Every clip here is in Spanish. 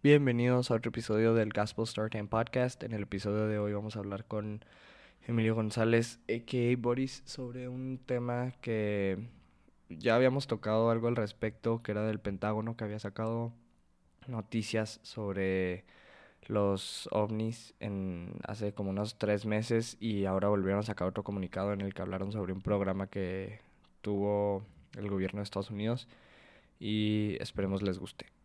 Bienvenidos a otro episodio del Gospel Story Time Podcast. En el episodio de hoy vamos a hablar con Emilio González, a.k.a. Boris, sobre un tema que ya habíamos tocado algo al respecto, que era del Pentágono, que había sacado noticias sobre los ovnis en hace como unos tres meses y ahora volvieron a sacar otro comunicado en el que hablaron sobre un programa que tuvo el gobierno de Estados Unidos y esperemos les guste.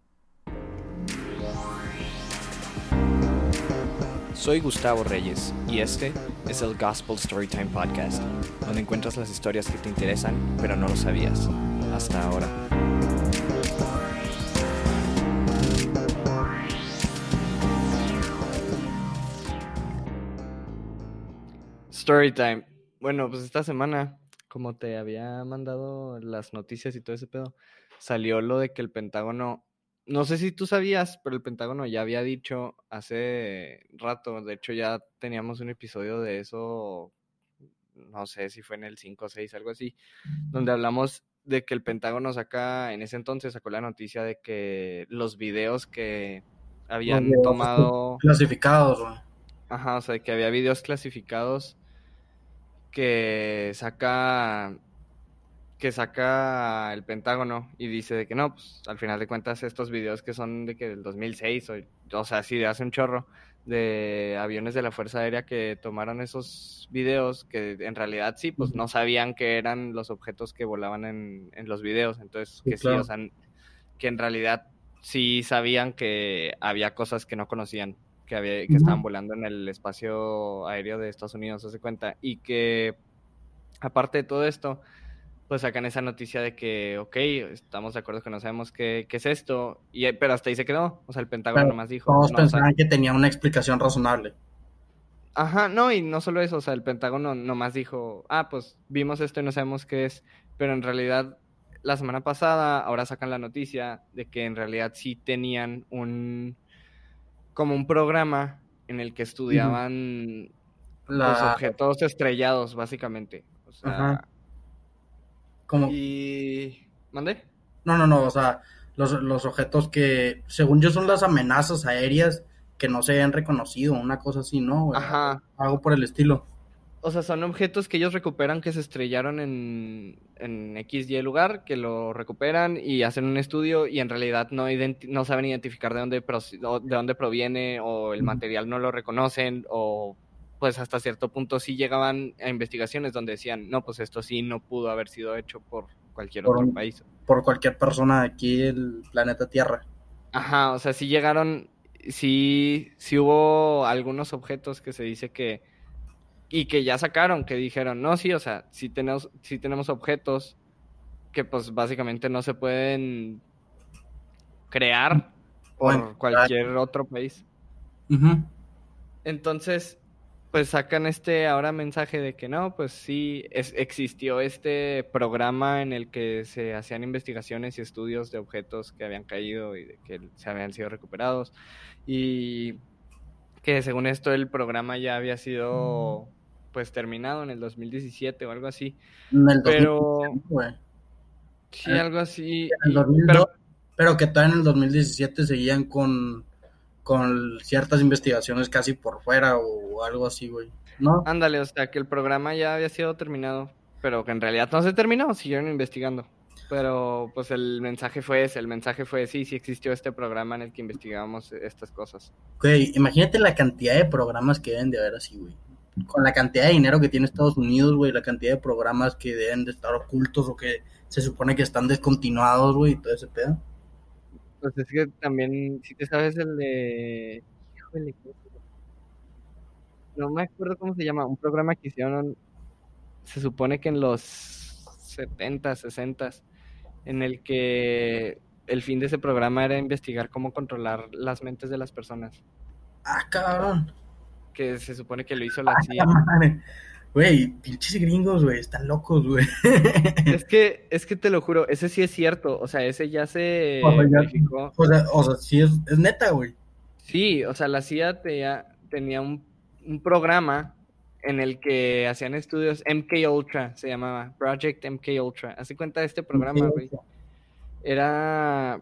Soy Gustavo Reyes y este es el Gospel Storytime Podcast, donde encuentras las historias que te interesan pero no lo sabías hasta ahora. Storytime. Bueno, pues esta semana, como te había mandado las noticias y todo ese pedo, salió lo de que el Pentágono no sé si tú sabías, pero el Pentágono ya había dicho hace rato, de hecho ya teníamos un episodio de eso, no sé si fue en el 5 o 6, algo así, donde hablamos de que el Pentágono saca, en ese entonces sacó la noticia de que los videos que habían tomado... Clasificados, Ajá, o sea, que había videos clasificados que saca que saca el Pentágono y dice de que no, pues al final de cuentas estos videos que son de que del 2006 o, o sea, sí de hace un chorro de aviones de la Fuerza Aérea que tomaron esos videos que en realidad sí, pues no sabían que eran los objetos que volaban en, en los videos, entonces que sí, o sea, que en realidad sí sabían que había cosas que no conocían, que, había, que estaban volando en el espacio aéreo de Estados Unidos, se cuenta, y que aparte de todo esto, pues sacan esa noticia de que, ok, estamos de acuerdo que no sabemos qué, qué es esto, y, pero hasta ahí se quedó. O sea, el Pentágono nomás dijo. Todos no, pensaban o sea, que tenía una explicación razonable. Ajá, no, y no solo eso, o sea, el Pentágono nomás dijo, ah, pues vimos esto y no sabemos qué es, pero en realidad la semana pasada ahora sacan la noticia de que en realidad sí tenían un, como un programa en el que estudiaban la... los objetos estrellados, básicamente. O sea, Ajá. Como... Y... ¿Mandé? No, no, no, o sea, los, los, objetos que, según yo, son las amenazas aéreas que no se han reconocido, una cosa así, ¿no? Ajá. Algo por el estilo. O sea, son objetos que ellos recuperan que se estrellaron en, en XY lugar, que lo recuperan y hacen un estudio y en realidad no, no saben identificar de dónde, de dónde proviene o el material no lo reconocen o pues hasta cierto punto sí llegaban a investigaciones donde decían, no, pues esto sí no pudo haber sido hecho por cualquier por, otro país. Por cualquier persona de aquí del planeta Tierra. Ajá, o sea, sí llegaron, sí, sí hubo algunos objetos que se dice que, y que ya sacaron, que dijeron, no, sí, o sea, sí tenemos, sí tenemos objetos que pues básicamente no se pueden crear por bueno, cualquier claro. otro país. Uh -huh. Entonces, pues sacan este ahora mensaje de que no, pues sí, es, existió este programa en el que se hacían investigaciones y estudios de objetos que habían caído y de que se habían sido recuperados y que según esto el programa ya había sido pues terminado en el 2017 o algo así. En el pero 2017, sí, algo así. En el 2002, pero, pero que todavía en el 2017 seguían con con ciertas investigaciones casi por fuera o algo así, güey. ¿No? Ándale, o sea, que el programa ya había sido terminado, pero que en realidad no se terminó, siguieron investigando. Pero pues el mensaje fue ese, el mensaje fue sí, sí existió este programa en el que investigábamos estas cosas. Güey, imagínate la cantidad de programas que deben de haber así, güey. Con la cantidad de dinero que tiene Estados Unidos, güey, la cantidad de programas que deben de estar ocultos o que se supone que están descontinuados, güey, y todo ese pedo. Pues es que también, si te sabes el de. Híjole, no me acuerdo cómo se llama. Un programa que hicieron. Se supone que en los 70, 60, en el que el fin de ese programa era investigar cómo controlar las mentes de las personas. Ah, cabrón. Que se supone que lo hizo la CIA. Güey, pinches gringos, güey, están locos, güey. Es que, es que te lo juro, ese sí es cierto, o sea, ese ya se o sea, ya, verificó. O sea, o sea, sí es, es neta, güey. Sí, o sea, la CIA te, tenía un, un, programa en el que hacían estudios, MK Ultra se llamaba, Project MK Ultra. Hace cuenta de este programa, güey. Era,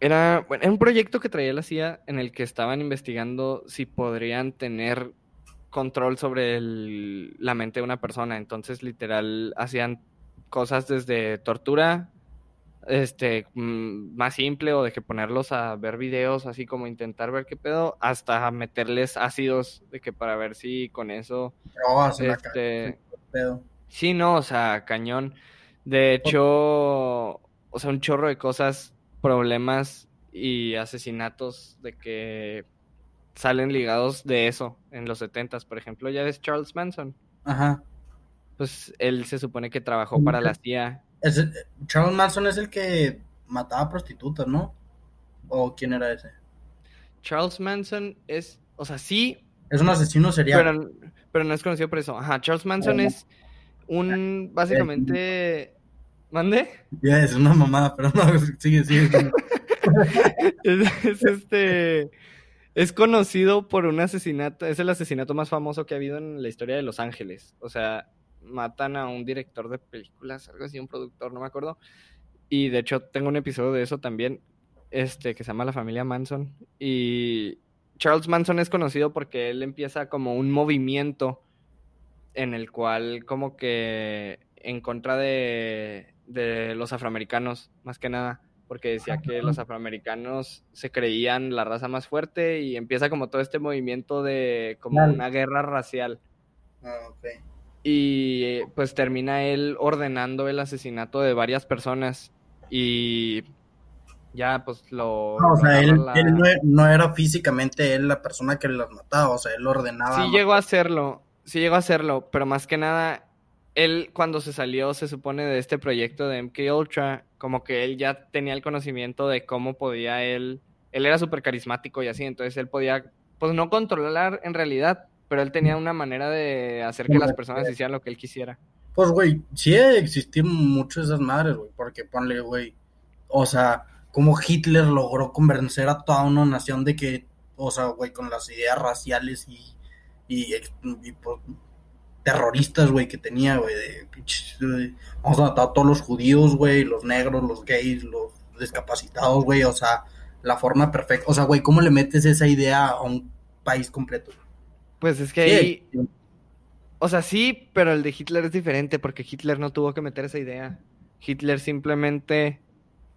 Era, bueno, era un proyecto que traía la CIA en el que estaban investigando si podrían tener control sobre el- la mente de una persona. Entonces, literal, hacían cosas desde tortura, este, mm, más simple, o de que ponerlos a ver videos, así como intentar ver qué pedo, hasta meterles ácidos, de que para ver si con eso, en la este, pedo. Sí, no, o sea, cañón. De hecho, o sea, un chorro de cosas, problemas y asesinatos de que salen ligados de eso en los setentas. Por ejemplo, ya ves Charles Manson. Ajá. Pues él se supone que trabajó para la CIA. Ese- Charles Manson es el que mataba prostitutas, ¿no? ¿O quién era ese? Charles Manson es, o sea, sí, Es un asesino serial. pero, pero no es conocido por eso. Ajá, Charles Manson Ajá. es un, básicamente, ¿mande? Ya, es una mamada, pero no, sigue, sigue. es, es este. Es conocido por un asesinato. Es el asesinato más famoso que ha habido en la historia de Los Ángeles. O sea, matan a un director de películas, algo así, un productor, no me acuerdo. Y de hecho, tengo un episodio de eso también. Este, que se llama La familia Manson. Y Charles Manson es conocido porque él empieza como un movimiento en el cual, como que en contra de, de los afroamericanos, más que nada porque decía que los afroamericanos se creían la raza más fuerte y empieza como todo este movimiento de como Claro. una guerra racial. Ah, ok. Y pues termina él ordenando el asesinato de varias personas y ya pues lo... No, o sea, él, agarra la- él no, e- no era físicamente él la persona que las mataba, o sea, él ordenaba. Sí llegó a hacerlo, sí llegó a hacerlo, pero más que nada, él cuando se salió, se supone, de este proyecto de MK Ultra, como que él ya tenía el conocimiento de cómo podía él, él era súper carismático y así, entonces él podía, pues no controlar en realidad, pero él tenía una manera de hacer que las personas hicieran lo que él quisiera. Pues, güey, sí existir mucho esas madres, güey, porque ponle, güey, o sea, como Hitler logró convencer a toda una nación de que, o sea, güey, con las ideas raciales y, y, y, pues, terroristas, güey, que tenía, güey, de pinches, vamos a matar a todos los judíos, güey, los negros, los gays, los discapacitados, güey, o sea, la forma perfecta, o sea, güey, ¿cómo le metes esa idea a un país completo? Pues es que ahí, o sea, sí, pero el de Hitler es diferente porque Hitler no tuvo que meter esa idea. Hitler simplemente,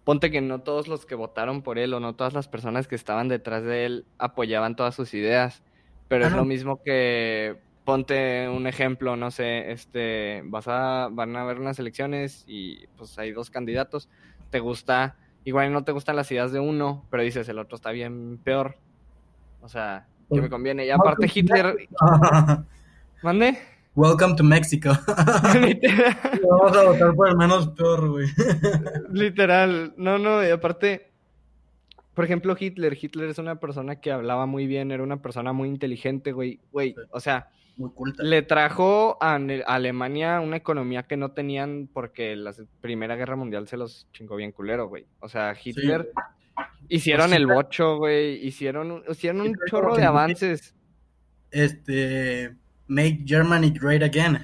ponte que no todos los que votaron por él o no todas las personas que estaban detrás de él apoyaban todas sus ideas, pero es lo mismo que ponte un ejemplo, no sé, este, vas a, van a haber unas elecciones y pues hay dos candidatos, te gusta, igual no te gustan las ideas de uno, pero dices el otro está bien peor, o sea, que me conviene. Y aparte Hitler, ¿mande? Welcome to Mexico. Literal. Vamos a votar por el menos peor, güey. Literal, no, no, y aparte, por ejemplo, Hitler, Hitler es una persona que hablaba muy bien, era una persona muy inteligente, güey, güey, Sí. o sea, Muy culta. le trajo a Alemania una economía que no tenían porque la Primera Guerra Mundial se los chingó bien culero, güey, o sea, Hitler, hicieron Pues el bocho, güey, hicieron, un- hicieron un Hitler chorro de avances, Este. Make Germany great again.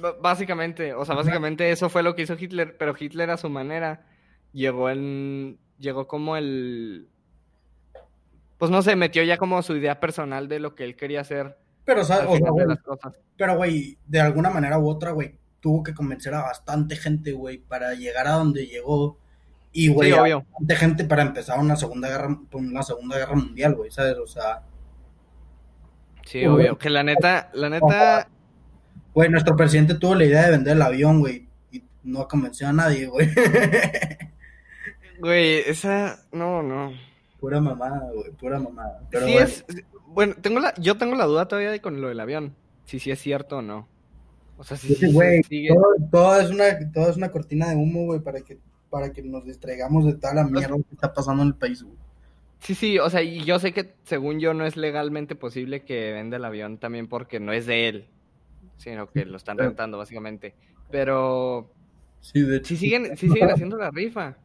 B- Básicamente, o sea, básicamente eso fue lo que hizo Hitler, pero Hitler a su manera llegó en, llegó como el, pues no sé, metió ya como su idea personal de lo que él quería hacer Pero, ¿sabes? O sea, güey, pero, güey, de alguna manera u otra, güey, tuvo que convencer a bastante gente, güey, para llegar a donde llegó. Y, güey, Sí, bastante gente para empezar una segunda guerra, una segunda guerra mundial, güey, ¿sabes? O sea, Sí, obvio. Que la neta, la neta, güey, nuestro presidente tuvo la idea de vender el avión, güey, y no convenció a nadie, güey. güey, esa, no, no. pura mamada, güey, pura mamada. Pero, sí güey, es, bueno, tengo la, yo tengo la duda todavía de con lo del avión, si sí es cierto o no. O sea, si sí, güey, todo, todo es una, todo es una cortina de humo, güey, para que, para que nos distraigamos de toda la mierda que está pasando en el país, güey. Sí, sí, o sea, y yo sé que según yo no es legalmente posible que venda el avión también porque no es de él, sino que lo están rentando básicamente. Pero Sí, de hecho. sí siguen, sí siguen haciendo la rifa.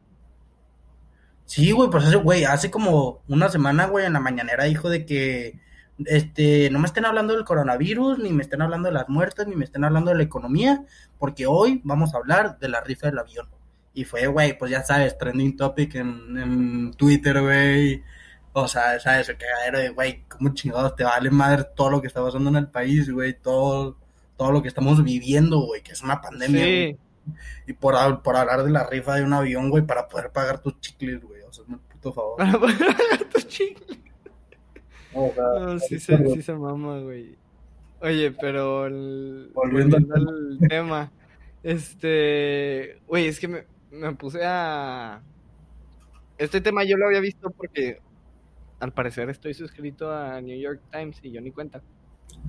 Sí, güey, pues ese güey, hace como una semana, güey, en la mañanera dijo de que, este, no me estén hablando del coronavirus, ni me estén hablando de las muertes, ni me estén hablando de la economía, porque hoy vamos a hablar de la rifa del avión. Y fue, güey, pues ya sabes, trending topic en, en Twitter, güey. O sea, sabes, el cagadero de, güey, cómo chingados te vale madre todo lo que está pasando en el país, güey, todo, todo lo que estamos viviendo, güey, que es una pandemia, Sí. Y por, por hablar de la rifa de un avión, güey, para poder pagar tus chicles, güey. Puto favor. Para poder pagar tu chicle. O sea, No, sí, se, sí se mama, güey. Oye, pero el- Volviendo volviendo al tema, este, güey, es que me, me puse a... Este tema yo lo había visto porque al parecer estoy suscrito a New York Times y yo ni cuenta.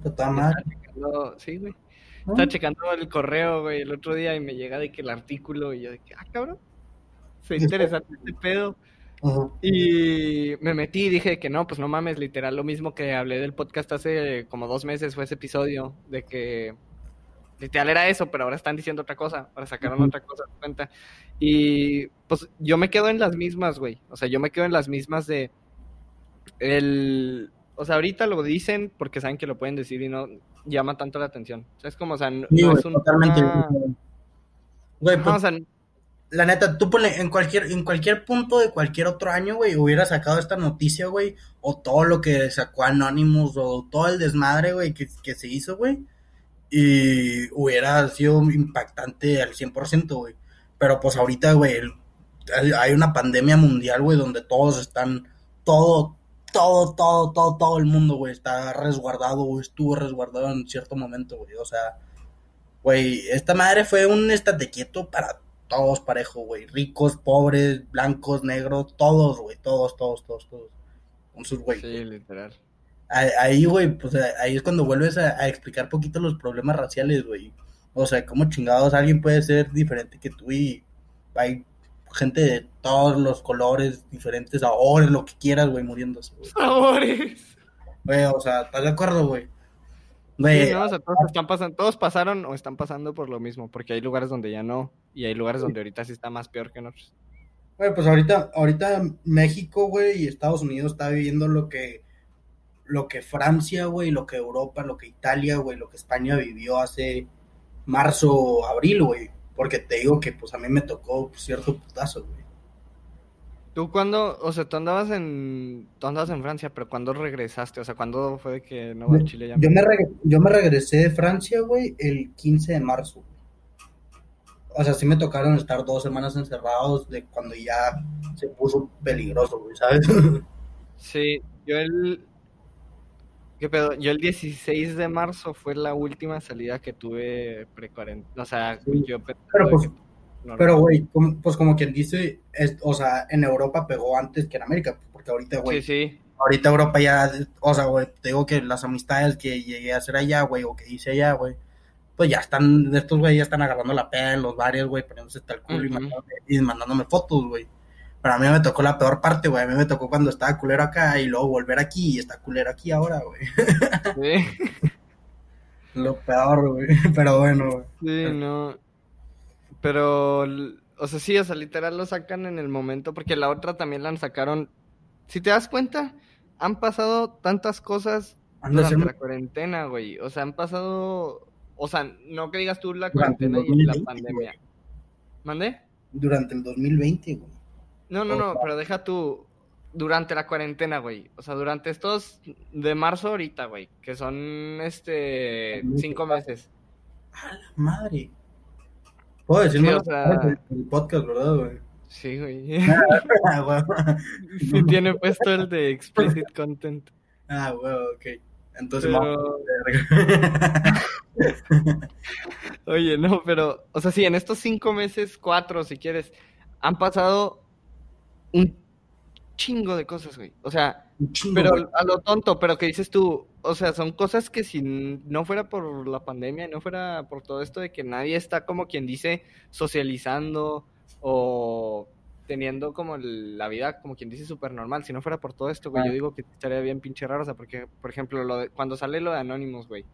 Estaba checando- sí, güey. Estaba checando el correo, güey, el otro día y me llega de que el artículo y yo de que, ah, cabrón, fue interesante este pedo. Y me metí y dije que no, pues no mames, literal, lo mismo que hablé del podcast hace como dos meses fue ese episodio, de que literal era eso, pero ahora están diciendo otra cosa, ahora sacaron otra cosa de cuenta. Y pues yo me quedo en las mismas, güey, o sea, yo me quedo en las mismas de el... O sea, ahorita lo dicen porque saben que lo pueden decir y no llama tanto la atención. O sea, es como, o sea, no, Sí, no güey, es un totalmente. Güey, Ajá, pues, o sea, La neta, tú ponle en cualquier, en cualquier punto de cualquier otro año, güey, hubiera sacado esta noticia, güey, o todo lo que sacó Anonymous, o todo el desmadre, güey, que, que se hizo, güey, y hubiera sido impactante al 100%, güey. Pero pues ahorita, güey, hay una pandemia mundial, güey, donde todos están, todo, todo, todo, todo, todo el mundo, güey, está resguardado, o estuvo resguardado en cierto momento, güey, o sea, güey, esta madre fue un estate quieto para todos parejo, güey. Ricos, pobres, blancos, negros, todos, güey. Todos, todos, todos, todos. Con sus güey. sí, literal. Ahí- güey, pues ahí es cuando vuelves a, a explicar poquito los problemas raciales, güey. O sea, cómo chingados alguien puede ser diferente que tú y hay gente de todos los colores diferentes, ahora lo que quieras, güey, muriéndose, güey. Sabores. Güey, o sea, ¿estás de acuerdo, güey? Sí, no, o sea, todos están pasando, todos pasaron o están pasando por lo mismo, porque hay lugares donde ya no, y hay lugares donde ahorita sí está más peor que en otros. Güey, pues ahorita, ahorita México, güey, y Estados Unidos está viviendo lo que, lo que Francia, güey, lo que Europa, lo que Italia, güey, lo que España vivió hace marzo, abril, güey. Porque te digo que, pues, a mí me tocó cierto putazo, güey. Tú cuando, o sea, tú andabas en, tú andabas en Francia, pero cuando regresaste, o sea, ¿cuándo fue de que no, en Chile ya Yo me, yo me regresé de Francia, güey, el 15 de marzo. O sea, sí me tocaron estar dos semanas encerrados de cuando ya se puso peligroso, güey, ¿sabes? Sí, yo el, ¿qué pedo? Yo el 16 de marzo fue la última salida que tuve pre-cuarentena, o sea, Sí. yo Pero, pues, que Pero, güey, como- pues como quien dice, es- o sea, en Europa pegó antes que en América, porque ahorita, güey, Sí, sí, ahorita Europa ya, o sea, güey, te digo que las amistades que llegué a hacer allá, güey, o que hice allá, güey, pues ya están, de estos güey ya están agarrando la peda en los bares, güey, poniéndose hasta el culo y, mandándome, y mandándome fotos, güey. Pero a mí me tocó la peor parte, güey, a mí me tocó cuando estaba culero acá y luego volver aquí y está culero aquí ahora, güey. sí. Lo peor, güey, pero bueno, güey. Sí, no. Pero, o sea, sí, o sea, literal lo sacan en el momento, porque la otra también la sacaron. Si te das cuenta, han pasado tantas cosas durante la cuarentena, güey. O sea, han pasado, o sea, no que digas tú la cuarentena y la 2020, pandemia. ¿Mande? durante el 2020, güey. No, no, no, pero deja tú durante la cuarentena, güey. O sea, durante estos de marzo ahorita, güey, que son este cinco meses. A la madre. Puedo decir Sí, o sea- el podcast, ¿verdad, güey? Sí, güey. Ah, güey. Sí tiene puesto el de explicit content. Ah, güey, ok. Entonces, Pero-. Oye, no, pero, o sea, sí, en estos cinco meses, cuatro, si quieres, han pasado un chingo de cosas, güey. O sea, chingo, pero güey. a lo tonto, pero que dices tú, o sea, son cosas que si no fuera por la pandemia, no fuera por todo esto de que nadie está como quien dice socializando o teniendo como la vida como quien dice súper normal, si no fuera por todo esto, güey, Ah. yo digo que estaría bien pinche raro, o sea, porque, por ejemplo, lo de, cuando sale lo de Anonymous, güey,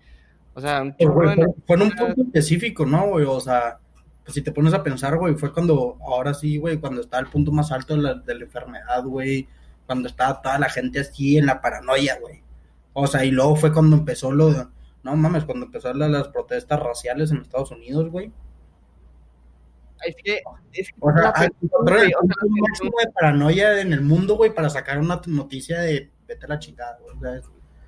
o sea, un güey, de fue, en un punto específico, ¿no, güey? O sea, pues si te pones a pensar, güey, fue cuando, ahora sí, güey, cuando estaba el punto más alto de la, de la enfermedad, güey, cuando estaba toda la gente así en la paranoia, güey. O sea, y luego fue cuando empezó lo de, no mames, cuando empezó la- las protestas raciales en Estados Unidos, güey. Es que, es que O sea, hay- el máximo de paranoia en el mundo, güey, para sacar una noticia de vete a la chingada, güey. o sea, es-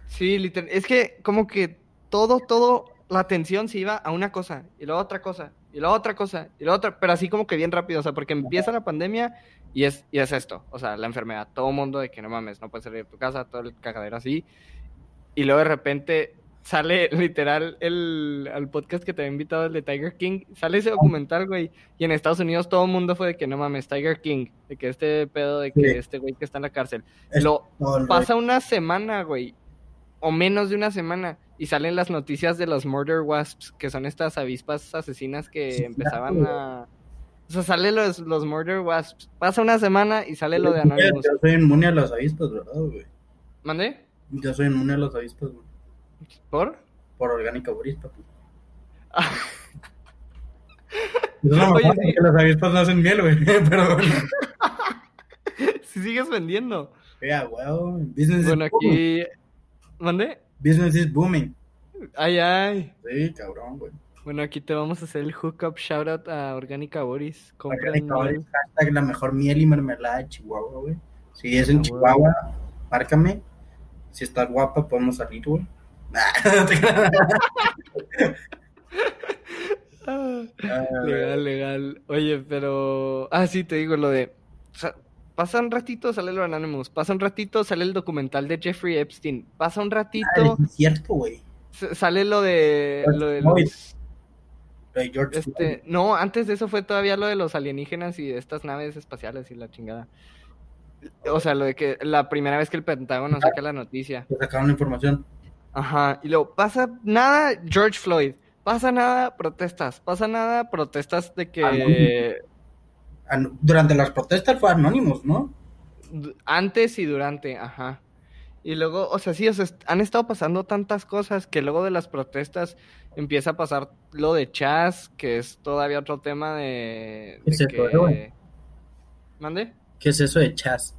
Sí, literal. Es que como que todo, todo, la atención se iba a una cosa, y luego otra cosa, y luego otra cosa, y luego otra, pero así como que bien rápido, o sea, porque empieza la pandemia y es, y es esto, o sea, la enfermedad, todo mundo de que no mames, no puedes salir de tu casa, todo el cagadero así, y luego de repente sale literal el, al podcast que te había invitado, el de Tiger King, sale ese documental, güey, y en Estados Unidos todo el mundo fue de que no mames, Tiger King, de que este pedo, de que Sí. este güey que está en la cárcel, es lo, todo Pasa una semana, güey. O menos de una semana. Y salen las noticias de los Murder Wasps, que son estas avispas asesinas que Sí, empezaban claro. a. O sea, sale los, los Murder Wasps. Pasa una semana y sale lo de. Anonymous. Yo soy inmune a las avispas, ¿verdad, güey? ¿Mandé? Yo soy inmune a las avispas, güey. ¿Por? Por orgánica boris, papi. Ah. No me Oye, sí. porque las avispas no hacen miel, güey. Pero bueno. si sigues vendiendo. Yeah, well, business Bueno, is booming. ¿Mandé? Business is booming. Ay, ay. Sí, cabrón, güey. Bueno, aquí te vamos a hacer el hookup shoutout a Orgánica Boris. Orgánica boris, hashtag la mejor miel y mermelada de Chihuahua, güey. Si es en Ah, Chihuahua, márcame. Si estás guapa, podemos salir, güey. Ah. Ah, Legal, legal. Oye, pero. Ah, sí, te digo lo de. o sea, pasa un ratito, sale lo Anonymous. Pasa un ratito, sale el documental de Jeffrey Epstein. Pasa un ratito, Ah, es cierto, güey. sale lo de. Lo los- este, no, antes de eso fue todavía lo de los alienígenas y de estas naves espaciales y la chingada. O sea, lo de que la primera vez que el Pentágono saca la noticia. Sacaron la información. Ajá, y luego pasa nada, George Floyd. Pasa nada, protestas. Pasa nada, protestas de que. Durante las protestas fue Anonymous, ¿no? Antes y durante, ajá. Y luego, o sea, sí, o sea, han estado pasando tantas cosas que luego de las protestas empieza a pasar lo de Chaz, que es todavía otro tema de, ¿Qué es eso, que... ¿Mande? ¿Qué es eso de Chas?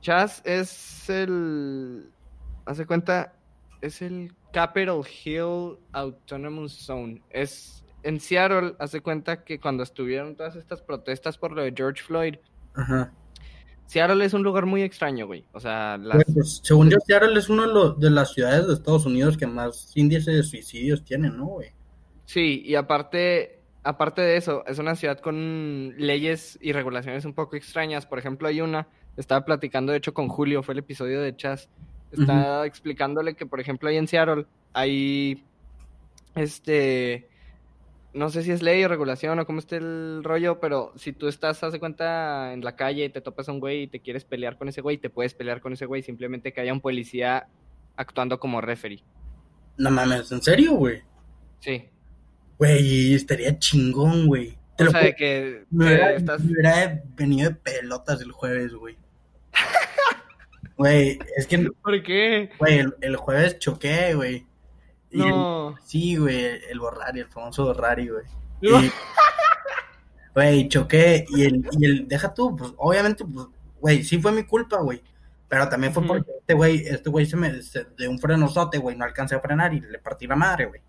Chaz es el... Hace cuenta, es el Capitol Hill Autonomous Zone. Es en Seattle, hace cuenta que cuando estuvieron todas estas protestas por lo de George Floyd, Ajá. Seattle es un lugar muy extraño, güey. O sea, las... Pues, según yo, Seattle es una de, las ciudades de Estados Unidos que más índice de suicidios tienen, ¿no, güey? Sí, y aparte, aparte de eso, es una ciudad con leyes y regulaciones un poco extrañas. Por ejemplo, hay una, estaba platicando de hecho con Julio, fue el episodio de Chas, estaba explicándole que, por ejemplo, ahí en Seattle hay, este, no sé si es ley o regulación o cómo esté el rollo, pero si tú estás, haz de cuenta, en la calle y te topas a un güey y te quieres pelear con ese güey, te puedes pelear con ese güey, simplemente que haya un policía actuando como referee. No mames, ¿en serio, güey? Sí. Güey, estaría chingón, güey. Te O lo sea, de que me hubiera, estás... me hubiera venido de pelotas el jueves, güey. Güey, es que, ¿Por qué? güey, el, el jueves choqué, güey. Y el- No. sí, güey, el Borrari, el famoso Borrari, güey. No. Y, Güey, choqué y el, y el, deja tú, pues obviamente, pues, güey, sí fue mi culpa, güey. Pero también fue porque este güey, este güey se me, se- de un frenozote, güey, no alcancé a frenar y le partí la madre, güey.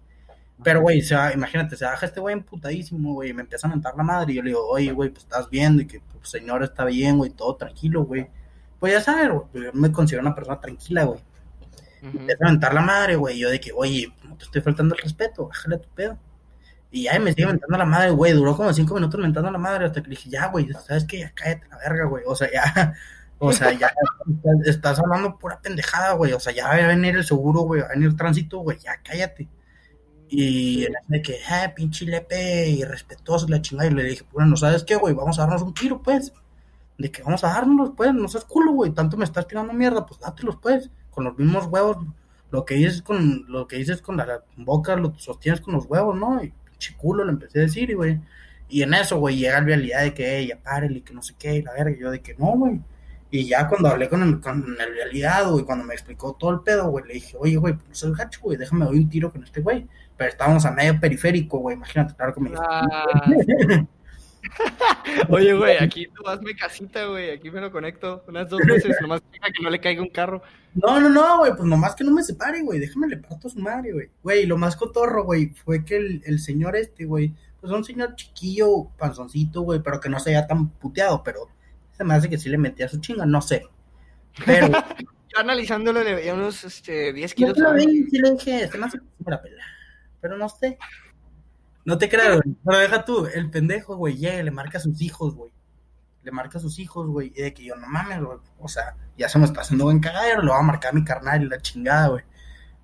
Pero, güey, se va- imagínate, se baja este güey emputadísimo, güey, y me empieza a mentar la madre y yo le digo, oye, güey, pues estás viendo y que, pues, señor está bien, güey, todo tranquilo, güey. Pues ya sabes, güey, yo me considero una persona tranquila, güey. Ujú. Empieza a mentar la madre, güey, yo de que, oye, no te estoy faltando el respeto, bájale a tu pedo. Y ya me sigue mentando la madre, güey. Duró como cinco minutos mentando la madre hasta que le dije, ya, güey, ¿sabes qué? Ya cállate la verga, güey. O sea, ya, o sea, ya estás, hablando pura pendejada, güey. O sea, ya va a venir el seguro, güey, va a venir el tránsito, güey, ya cállate. Y ese de que, ah, pinche lepe, irrespetuoso, la chingada. Y le dije, bueno, ¿sabes qué, güey? Vamos a darnos un tiro, pues. De que vamos a darnos, pues, no seas culo, güey. Tanto me estás tirando mierda, pues dátelos, pues. Con los mismos huevos. Lo que dices con, lo que dices con la, boca lo sostienes con los huevos, ¿no? Y pinche culo le empecé a decir, y, güey. Y en eso, güey, llega la realidad de que, "Ey, ya párele, y que no sé qué, y la verga. Y yo de que no, güey. Y ya cuando hablé con el, con el realidad, güey, cuando me explicó todo el pedo, güey, le dije, oye, güey, pues el gacho, güey, déjame doy un tiro con este güey. Pero estábamos a medio periférico, güey, imagínate, claro que me dijo, Ah. Oye, güey, aquí tú hazme casita, güey. Aquí me lo conecto unas dos veces, nomás que no le caiga un carro. No, no, no, güey, pues nomás que no me separe, güey, déjame le parto a su madre, güey. Güey, lo más cotorro, güey, fue que el, el señor este, güey, pues pues un señor chiquillo, panzoncito, güey, pero que no se haya tan puteado, pero se me hace que sí le metía su chinga, no sé. Pero. Yo analizándolo le veía unos este, 10 kilos. Yo lo vi, sí le dije, se me hace que sí me la pela. Pero no sé. No te creas, güey. Pero deja tú, el pendejo, güey, llega y le marca a sus hijos, güey. Le marca a sus hijos, güey. Y de que yo, no mames, güey. O sea, ya se me está haciendo buen cagadero, lo va a marcar a mi carnal y la chingada, güey.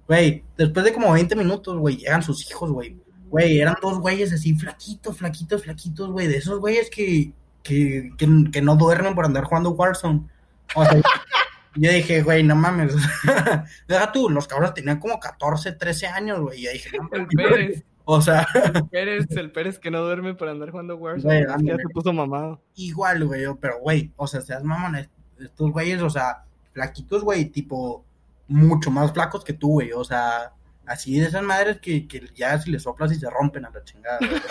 Güey, después de como 20 minutos, güey, llegan sus hijos, güey. Güey, eran dos güeyes así, flaquitos, flaquitos, flaquitos, güey. De esos güeyes que, que, que, que no duermen por andar jugando Warzone. O sea, yo dije, güey, no mames. Deja tú, los cabros tenían como 14, 13 años, güey. Y yo dije, no, Pérez. O sea, El Pérez, el Pérez que no duerme por andar jugando Warzone. Güey, ya se puso mamado. igual, güey. Pero, güey, o sea, seas mamón, est- estos güeyes, o sea, flaquitos, güey, tipo, mucho más flacos que tú, güey. O sea, así de esas madres que, que ya si les soplas y se rompen a la chingada. güey.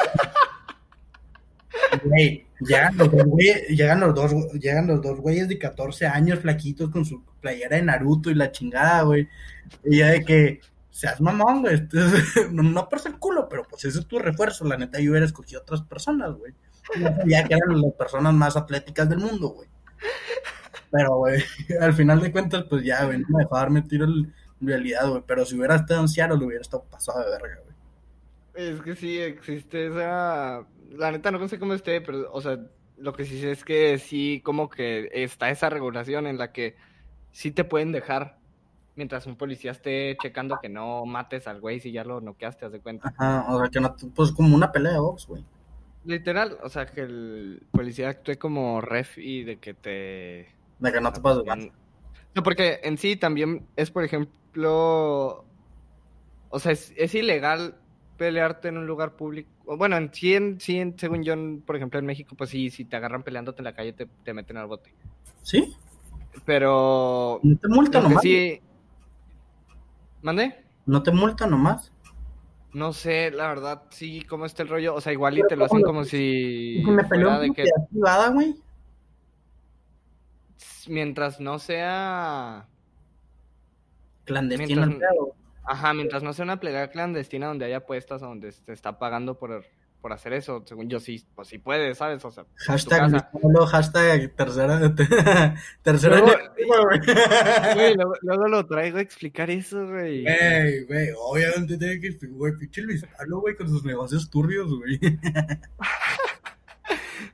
Güey, llegan los dos güeyes, llegan los dos, llegan los dos güeyes de 14 años flaquitos con su playera de Naruto y la chingada, güey. Y ya de que seas mamón, güey. No, no por ser culo, pero pues ese es tu refuerzo. La neta, yo hubiera escogido otras personas, güey. Sabía que eran las personas más atléticas del mundo, güey. Pero, güey, al final de cuentas, pues ya, güey, no me dejó darme tiro en realidad, güey. Pero si hubiera estado en Seattle, hubiera estado pasado de verga, güey. Es que sí existe esa. La neta no sé cómo esté, pero, o sea, lo que sí sé es que sí, como que está esa regulación en la que sí te pueden dejar mientras un policía esté checando que no mates al güey si ya lo noqueaste, haz de cuenta. Ajá, o sea, que no, pues como una pelea de box, güey. Literal, o sea, que el policía actúe como ref y de que te. De que no te pases, güey. No, porque en sí también es, por ejemplo, o sea, es, es ilegal pelearte en un lugar público. Bueno, en sí, en, sí en- según yo, por ejemplo, en México, pues sí, si te agarran peleándote en la calle, te, te meten al bote. ¿Sí? Pero, te multa lo que nomás. sí... ¿Mande? No te multa nomás. No sé, la verdad, sí, cómo está el rollo. O sea, igual y te lo hacen como si me fuera de que propiedad privada, güey. mientras no sea... Mientras- pedo. Ajá, mientras no sea una pelea clandestina donde haya apuestas o donde se está pagando por, por hacer eso, según yo sí, pues sí puedes, ¿sabes? O sea, Hashtag, hashtag tercera, tercera Luego- negativa, güey. Güey, luego, luego lo traigo a explicar eso, güey. Ey, güey, obviamente tiene que güey, pinche Luis Pablo, güey, con sus negocios turbios, güey.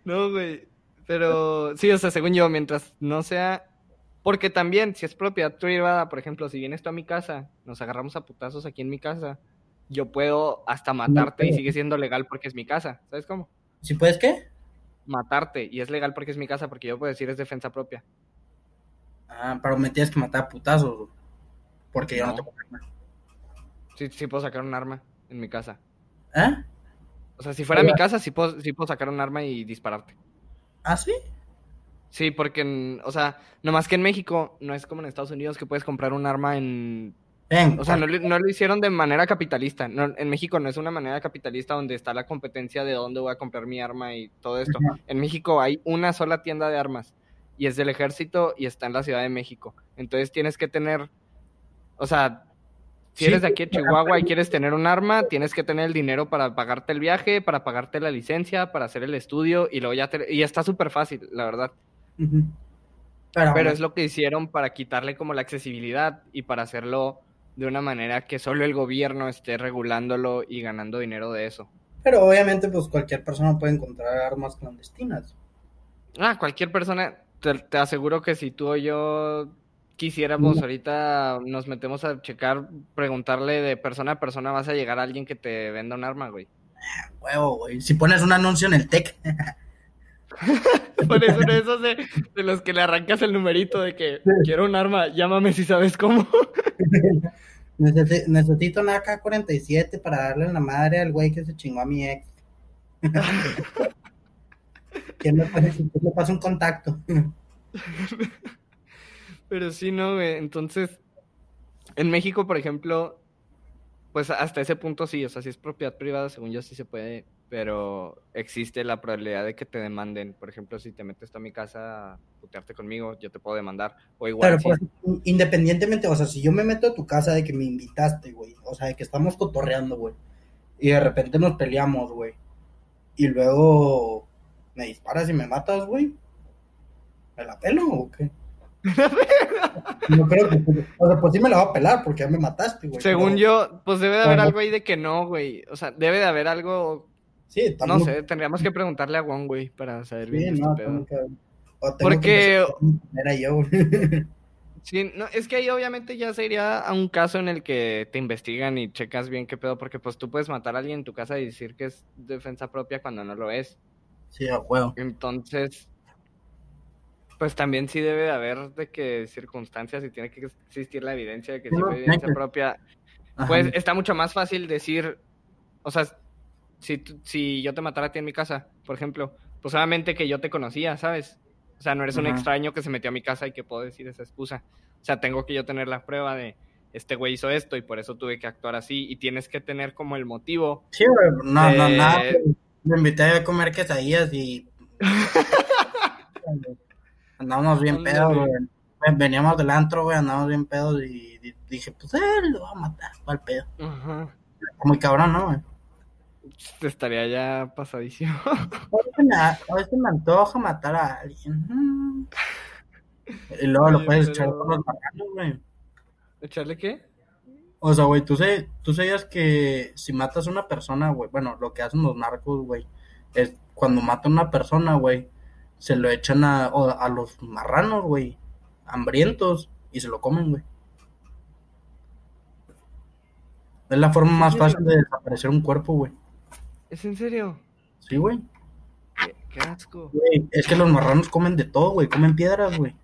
No, güey. Pero sí, o sea, según yo, mientras no sea. Porque también, si es propiedad privada, por ejemplo, si vienes tú a mi casa, nos agarramos a putazos aquí en mi casa, yo puedo hasta matarte y sigue siendo legal porque es mi casa. ¿Sabes cómo? ¿Si puedes qué? Matarte y es legal porque es mi casa, porque yo puedo decir es defensa propia. Ah, pero me tienes que matar a putazos. Porque yo no, No. tengo arma. Sí, sí puedo sacar un arma en mi casa. ¿Eh? O sea, si fuera mi casa, sí puedo, sí puedo sacar un arma y dispararte. ¿Ah, sí? Sí, porque, en- o sea, nomás que en México no es como en Estados Unidos que puedes comprar un arma en... Ven, O sea, no, lo- no lo hicieron de manera capitalista. No, en México no es una manera capitalista donde está la competencia de dónde voy a comprar mi arma y todo esto. En México hay una sola tienda de armas y es del ejército y está en la Ciudad de México. Entonces tienes que tener, o sea, si Sí, eres de aquí de Chihuahua y quieres tener un arma, tienes que tener el dinero para pagarte el viaje, para pagarte la licencia, para hacer el estudio y luego ya te... Y está súper fácil, la verdad. Pero es lo que hicieron para quitarle como la accesibilidad y para hacerlo de una manera que solo el gobierno esté regulándolo y ganando dinero de eso. pero obviamente, pues cualquier persona puede encontrar armas clandestinas. Ah, cualquier persona, te, te aseguro que si tú o yo quisiéramos ahorita nos metemos a checar, preguntarle de persona a persona, vas a llegar a alguien que te venda un arma, güey. Huevo, güey. Si pones un anuncio en el TEC, Por eso de esos de, de los que le arrancas el numerito de que quiero un arma, llámame si sabes cómo. necesi- necesito una AK-47 para darle en la madre al güey que se chingó a mi ex. ¿Quién me, pasa, un contacto? Pero sí, no, güey. Entonces, en México, por ejemplo, pues hasta ese punto sí, o sea, si es propiedad privada, según yo sí se puede, pero existe la probabilidad de que te demanden. Por ejemplo, si te metes a mi casa a putearte conmigo, yo te puedo demandar. O igual si... pues, independientemente, o sea, si yo me meto a tu casa de que me invitaste, güey, o sea, de que estamos cotorreando, güey, y de repente nos peleamos, güey, y luego me disparas y me matas, güey. ¿Me la pelo o qué? no creo que. O sea, pues sí me la va a pelar porque ya me mataste, güey. Según yo, pues debe de haber algo ahí de que no, güey. O sea, debe de haber algo. Sí, No sé, tendríamos que preguntarle a Juan, güey, para saber bien. Sí, este no, pedo. tengo que... o tengo Porque- que Era yo. Sí, no, es que ahí obviamente ya sería a un caso en el que te investigan y checas bien qué pedo, porque pues tú puedes matar a alguien en tu casa y decir que es defensa propia cuando no lo es. Sí, a huevo. Entonces, pues también sí debe de haber de que circunstancias y tiene que existir la evidencia de que sí No, fue evidencia propia. Ajá. Pues está mucho más fácil decir, o sea, si, si yo te matara a ti en mi casa, por ejemplo, pues solamente que yo te conocía, ¿sabes? O sea, no eres un extraño que se metió a mi casa y que puedo decir esa excusa. O sea, tengo que yo tener la prueba de, este güey hizo esto y por eso tuve que actuar así y tienes que tener como el motivo. Sí, güey. No, no, Eh, nada. Me invité a comer quesadillas y. Andábamos bien pedos, güey. Veníamos del antro, güey, andábamos bien pedos y di- dije, pues, eh, lo voy a matar, ¿cuál pedo? Muy cabrón, ¿no, güey? Estaría ya pasadísimo. A veces me, antoja matar a alguien. Y luego lo puedes echar con los marranos, güey. ¿Echarle qué? O sea, güey, tú, sé, tú sabías que si matas a una persona, güey, bueno, lo que hacen los narcos, güey, es cuando matan a una persona, güey, se lo echan a, a los marranos, güey, hambrientos, y se lo comen, güey. Es la forma más ¿En fácil de desaparecer un cuerpo, güey. ¿Es en serio? Sí, güey. Qué, qué asco. Güey, Es que los marranos comen de todo, güey, comen piedras, güey.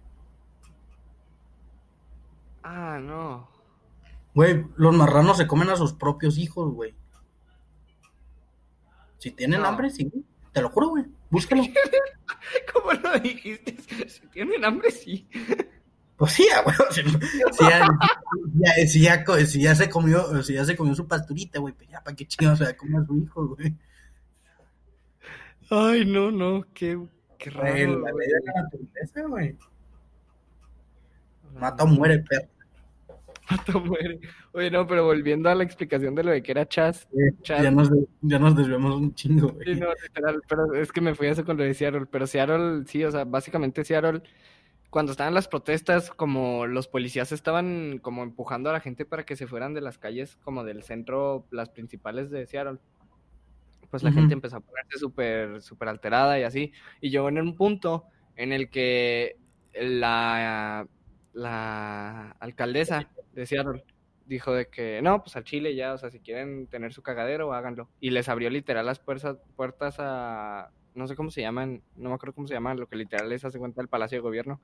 Ah, no. Güey, los marranos se comen a sus propios hijos, güey. Si tienen No. hambre, sí, güey. Te lo juro, güey. Búscalo. ¿Cómo lo dijiste? Si tienen hambre, sí. Pues sí, güey. Si, si ya, ya- si ya si ya se comió, si ya se comió su pasturita, güey, pues ya para qué chingados se va a comer a su hijo, güey. Ay, no, no. Qué, qué raro. Güey, la ley de la naturaleza, güey. Mata o muere, perro. Mata o muere. Oye, no, pero volviendo a la explicación de lo de que era Chas. Chas. Ya nos, ya nos desviamos un chingo, güey. Sí, no, literal, pero es que me fui a eso con lo de Seattle, pero Seattle, sí, o sea, básicamente Seattle, cuando estaban las protestas, como los policías estaban como empujando a la gente para que se fueran de las calles, como del centro, las principales de Seattle, pues la gente empezó a ponerse súper, súper alterada y así, y llegó en un punto en el que la, la alcaldesa de Seattle dijo de que no, pues al Chile ya, o sea, si quieren tener su cagadero, háganlo. Y les abrió literal las puertas, puertas a, no sé cómo se llaman, no me acuerdo cómo se llaman, lo que literal les hace cuenta el Palacio de Gobierno.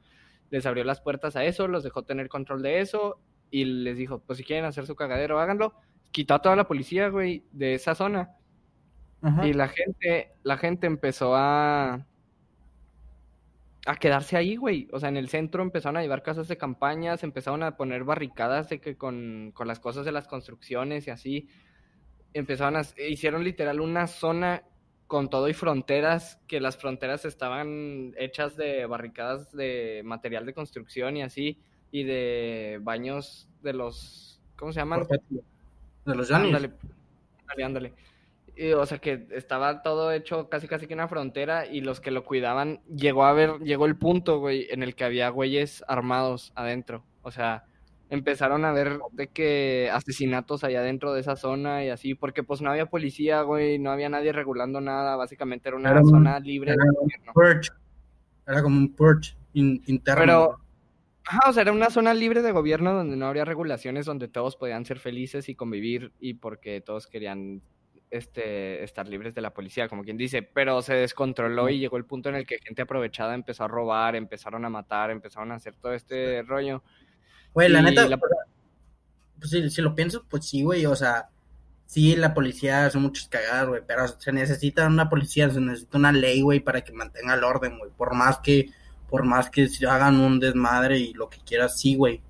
Les abrió las puertas a eso, los dejó tener control de eso y les dijo, pues si quieren hacer su cagadero, háganlo. Quitó a toda la policía, güey, de esa zona. Ajá. Y la gente, la gente empezó a a quedarse ahí, güey. O sea, en el centro empezaron a llevar casas de campaña, se empezaron a poner barricadas de que con, con las cosas de las construcciones y así. Empezaron a, hicieron literal una zona con todo y fronteras, que las fronteras estaban hechas de barricadas de material de construcción y así, y de baños de los, ¿cómo se llaman? De los. Ándale, ándale, ándale. Y, o sea que estaba todo hecho casi casi que una frontera y los que lo cuidaban llegó a ver, llegó el punto, güey, en el que había güeyes armados adentro. O sea, empezaron a ver de que asesinatos allá dentro de esa zona y así, porque pues no había policía, güey, no había nadie regulando nada, básicamente era una Era un- zona libre era gobierno. Purge. Era como un purge in- interno. Pero, ajá, o sea, era una zona libre de gobierno donde no habría regulaciones, donde todos podían ser felices y convivir y porque todos querían este, estar libres de la policía, como quien dice, pero se descontroló y llegó el punto en el que gente aprovechada empezó a robar, empezaron a matar, empezaron a hacer todo este rollo. Güey, la neta, la- pues si, si lo piensas, pues sí, güey, o sea, sí, la policía hace muchos cagadas, güey, pero se necesita una policía, se necesita una ley, güey, para que mantenga el orden, güey, por más que, por más que hagan un desmadre y lo que quieras, sí, güey,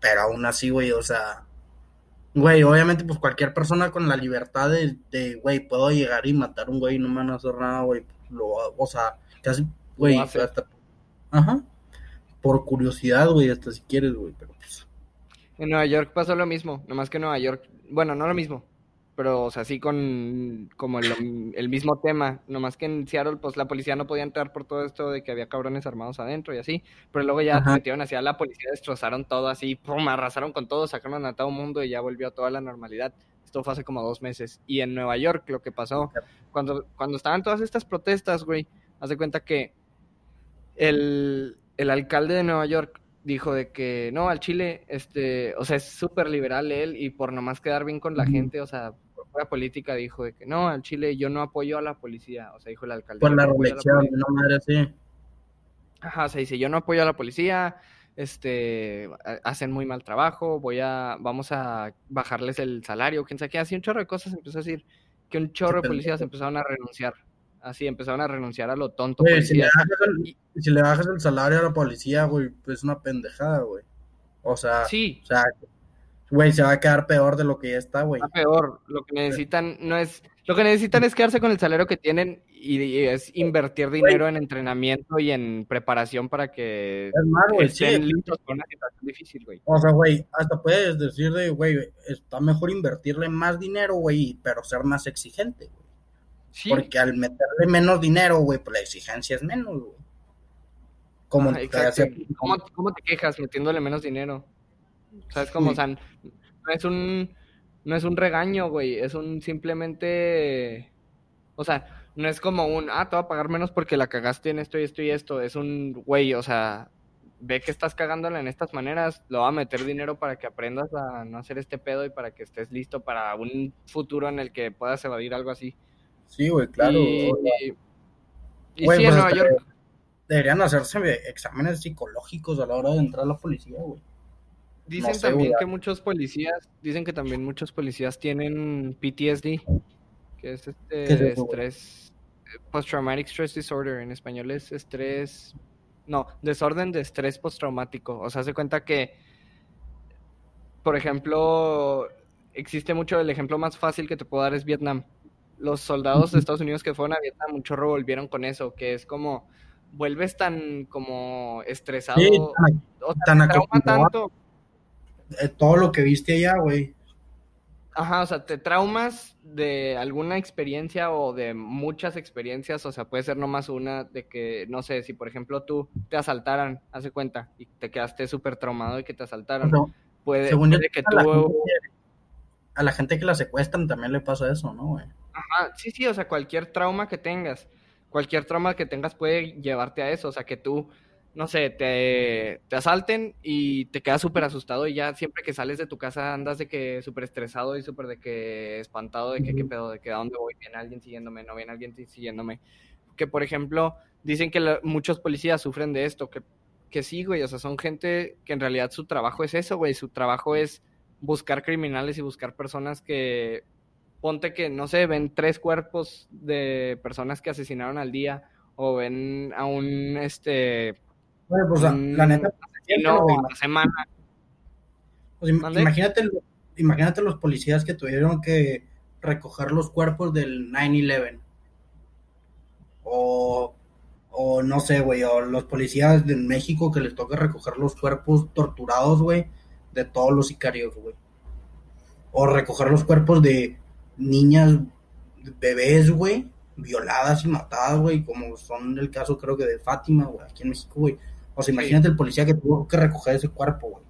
pero aún así, güey, o sea, güey, obviamente, pues cualquier persona con la libertad de, de, güey, puedo llegar y matar a un güey y no me van a hacer nada, güey, lo, o sea, casi, güey, hasta, ajá, por curiosidad, güey, hasta si quieres, güey, pero pues, En Nueva York pasó lo mismo, nomás que Nueva York, bueno, no lo mismo, pero, o sea, sí con como el, el, mismo tema, nomás que en Seattle, pues la policía no podía entrar por todo esto de que había cabrones armados adentro y así, pero luego ya Ajá. metieron hacia la policía, destrozaron todo así, pum, arrasaron con todo, sacaron a todo mundo y ya volvió a toda la normalidad. Esto fue hace como dos meses. Y en Nueva York lo que pasó, cuando, cuando estaban todas estas protestas, güey, haz de cuenta que el, el alcalde de Nueva York dijo de que no, al Chile, este, o sea, es súper liberal él y por nomás quedar bien con la gente, o sea, por la política dijo de que no, al Chile yo no apoyo a la policía, o sea, dijo el alcalde. Por la reelección, no madre así. Ajá, o sea, dice, yo no apoyo a la policía, este, hacen muy mal trabajo, voy a, vamos a bajarles el salario, quién sabe qué, así un chorro de cosas empezó a decir que un chorro de policías empezaron a renunciar. Así empezaron a renunciar a lo tonto. Güey, si, le el, si, le bajas el, salario a la policía, güey, pues es una pendejada, güey. O sea, sí. o sea, güey, se va a quedar peor de lo que ya está, güey. Está peor. Lo que necesitan no es, lo que necesitan es quedarse con el salario que tienen y, y es invertir dinero en entrenamiento y en preparación para que es más, güey, estén sí. listos con una situación difícil, güey. O sea, güey, hasta puedes decir de, güey, está mejor invertirle más dinero, güey, pero ser más exigente, güey. Sí. Porque al meterle menos dinero, güey, pues la exigencia es menos, güey. Como Ajá, exacto. ¿Cómo, ¿Cómo, te quejas metiéndole menos dinero? ¿Sabes cómo? Sí. O sea, no es un no es un regaño, güey, es un simplemente o sea, no es como un, ah, te voy a pagar menos porque la cagaste en esto y esto y esto, es un, güey, o sea, ve que estás cagándola en estas maneras, lo va a meter dinero para que aprendas a no hacer este pedo y para que estés listo para un futuro en el que puedas evadir algo así. Sí, güey, claro. Y, y, y Güey, sí, pues en Nueva York. Deberían hacerse exámenes psicológicos a la hora de entrar a la policía, güey. Dicen No sé, también güey. que muchos policías, dicen que también muchos policías tienen PTSD, que es este estrés, post-traumatic stress disorder, en español es estrés, no, desorden de estrés postraumático. O sea, se cuenta que, por ejemplo, existe mucho, el ejemplo más fácil que te puedo dar es Vietnam. Los soldados de Estados Unidos que fueron a Vietnam, mucho revolvieron con eso, que es como, vuelves tan como estresado, Sí, o tan, tan trauma tanto eh, todo lo que viste allá, güey. Ajá, o sea, te traumas de alguna experiencia o de muchas experiencias, o sea, puede ser nomás una de que, no sé, si por ejemplo tú te asaltaran, hace cuenta, y te quedaste súper traumado de que te asaltaron, O sea, puede, según yo, que a la, tú, gente, a la gente que la secuestran también le pasa eso, ¿no, güey? Ajá, sí, sí, o sea, cualquier trauma que tengas, cualquier trauma que tengas puede llevarte a eso, o sea, que tú, no sé, te, te asalten y te quedas súper asustado y ya siempre que sales de tu casa andas de que súper estresado y súper de que espantado de que qué pedo, de que a dónde voy, viene alguien siguiéndome, no viene alguien siguiéndome. Que por ejemplo, dicen que la- muchos policías sufren de esto, que, que sí, güey, o sea, son gente que en realidad su trabajo es eso, güey, su trabajo es buscar criminales y buscar personas que, ponte que, no sé, ven tres cuerpos de personas que asesinaron al día o ven a un, este, Bueno, pues la, un la neta, a la semana. pues, imagínate, imagínate los policías que tuvieron que recoger los cuerpos del 9-11. O, o no sé, güey, o los policías de México que les toca recoger los cuerpos torturados, güey, de todos los sicarios, güey. O recoger los cuerpos de niñas, bebés, güey, violadas y matadas, güey, como son el caso creo que de Fátima, güey, aquí en México, güey. O sea, Sí. imagínate el policía que tuvo que recoger ese cuerpo, güey.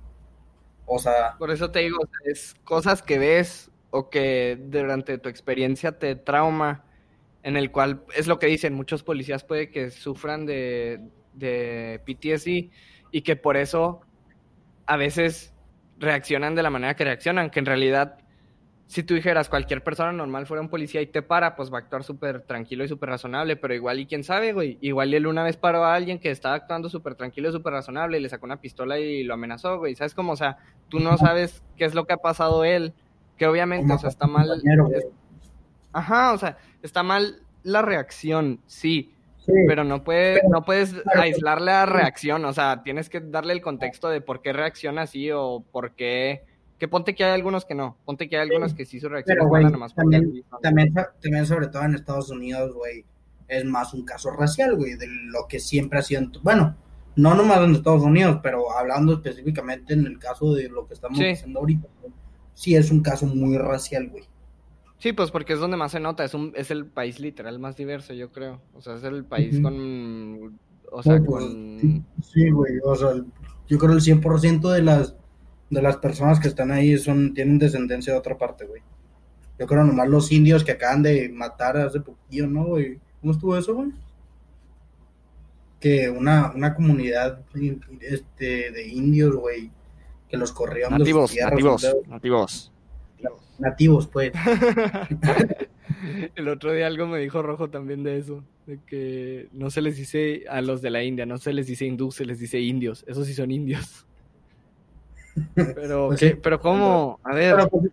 O sea, Por eso te digo, o sea, es cosas que ves o que durante tu experiencia te trauma, en el cual es lo que dicen, muchos policías puede que sufran de, de PTSD y que por eso a veces reaccionan de la manera que reaccionan, que en realidad si tú dijeras cualquier persona normal fuera un policía y te para, pues va a actuar súper tranquilo y súper razonable, pero igual y quién sabe, güey, igual y él una vez paró a alguien que estaba actuando súper tranquilo y súper razonable y le sacó una pistola y lo amenazó, güey, ¿sabes cómo? O sea, tú no sabes qué es lo que ha pasado él, que obviamente, o sea, está mal, ajá, o sea, está mal la reacción, sí, Sí, pero no, puede, Pero- no puedes claro. aislar la reacción, o sea, tienes que darle el contexto de por qué reacciona así o por qué... Que ponte que hay algunos que no, ponte que hay algunos que sí su reacción Pero, es güey, nomás también, también, también sobre todo en Estados Unidos, güey, es más un caso racial, güey, de lo que siempre ha sido, bueno, no nomás en Estados Unidos, pero hablando específicamente en el caso de lo que estamos Sí. diciendo ahorita, güey, sí es un caso muy racial, güey. Sí, pues porque es donde más se nota, es, un, es el país literal más diverso, yo creo. O sea, es el país con... O sea, No, pues, con... Sí, güey, o sea, yo creo el 100% de las de las personas que están ahí son tienen descendencia de otra parte, güey. Yo creo nomás los indios que acaban de matar hace poquillo, ¿no, güey? ¿Cómo estuvo eso, güey? Que una, una comunidad este, de indios, güey, que los corrieron de sus Nativos, tierras, nativos, nativos. nativos, pues. El otro día algo me dijo Rojo también de eso, de que no se les dice a los de la India, no se les dice hindú, se les dice indios, esos sí son indios. Pero, Pues ¿qué? sí. pero ¿cómo? A ver, Pero, pues,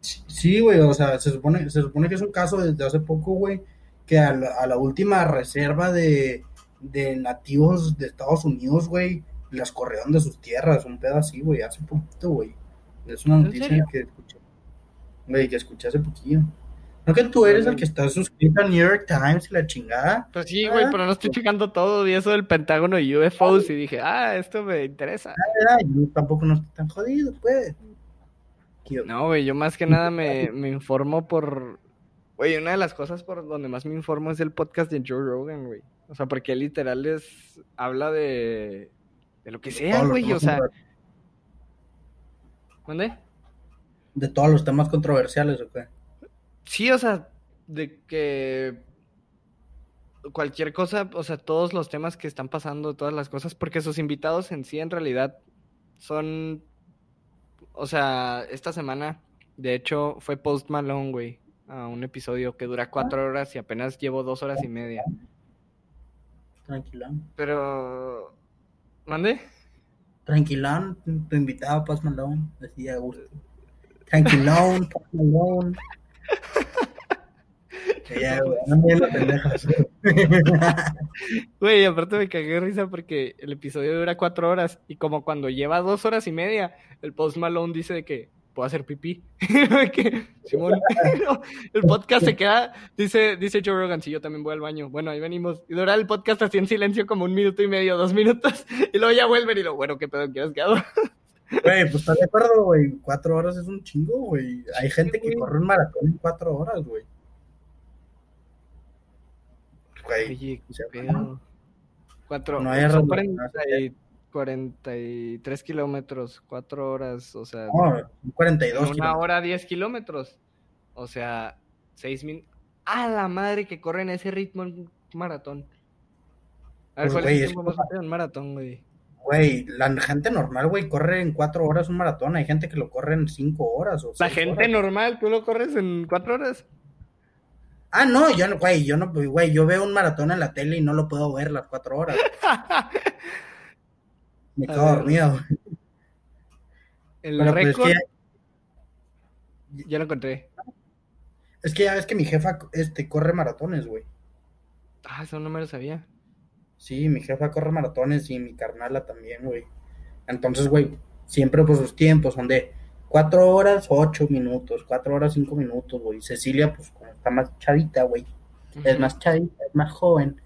Sí, güey, o sea, se supone, se supone que es un caso desde hace poco, güey, que a la, a la última reserva de, de nativos de Estados Unidos, güey, las corrieron de sus tierras, un pedo así, güey, hace poquito, güey. Es una ¿En noticia que escuché, güey, que escuché hace poquillo. ¿No que tú eres el que está suscrito al New York Times y la chingada? pues sí, güey, Ah. pero no estoy checando todo y eso del Pentágono y UFOs y dije, ah, esto me interesa. Ay, yo tampoco no estoy tan jodido, pues. No, güey, yo más que nada me, me informo por... Güey, una de las cosas por donde más me informo es el podcast de Joe Rogan, güey. O sea, porque él literal es... habla de... de lo que sea, güey, o sea... ¿Mande? De todos los temas controversiales, ¿o qué? Sí, o sea, de que cualquier cosa, o sea, todos los temas que están pasando, todas las cosas, porque sus invitados en sí en realidad son, o sea, esta semana, de hecho, fue Post Malone, güey, a un episodio que dura cuatro horas y apenas llevo dos horas y media. Tranquilón. Pero, ¿mande? Tranquilón, tu invitado, Post Malone, decía gusto. Tranquilón, Post Malone. Ya, güey, no me la pendeja. Güey, aparte me cagué de risa porque el episodio dura cuatro horas y como cuando lleva dos horas y media, el Post Malone dice de que puedo hacer pipí. que, Simón, no, el podcast se queda, dice, dice Joe Rogan, si yo también voy al baño. Bueno, ahí venimos. Y dura el podcast así en silencio como un minuto y medio, dos minutos. Y luego ya vuelven y lo, bueno, ¿qué pedo quieres que haga? Güey, pues estás de acuerdo, güey. Cuatro horas es un chingo, güey. Hay gente que corre un maratón en cuatro horas, güey. Güey, Oye, qué pedo. Cuatro, No hay son razón, 40 y- 43 kilómetros, cuatro horas, o sea, no, En 42 una kilómetros. hora 10 kilómetros. O sea, 6 minutos. ¡A la madre que corre en ese ritmo en un maratón! A ver, Pues, ¿cuál güey, es el tiempo más rápido en maratón, güey? Güey, la gente normal, güey, corre en cuatro horas un maratón. Hay gente que lo corre en cinco horas o La gente horas. normal, ¿tú lo corres en 4 horas? Ah, no, yo no, güey, yo no, güey, yo veo un maratón en la tele y no lo puedo ver las cuatro horas. Me quedo dormido. El Pero pues es récord, que, ya lo encontré. es que ya ves que mi jefa este, corre maratones, güey. Ah, eso no me lo sabía. Sí, mi jefa corre maratones y mi carnala también, güey. Entonces, güey, siempre pues sus tiempos son de cuatro horas, ocho minutos, cuatro horas, cinco minutos, güey. Cecilia, pues como está más chavita, güey. Es más chavita, es más joven.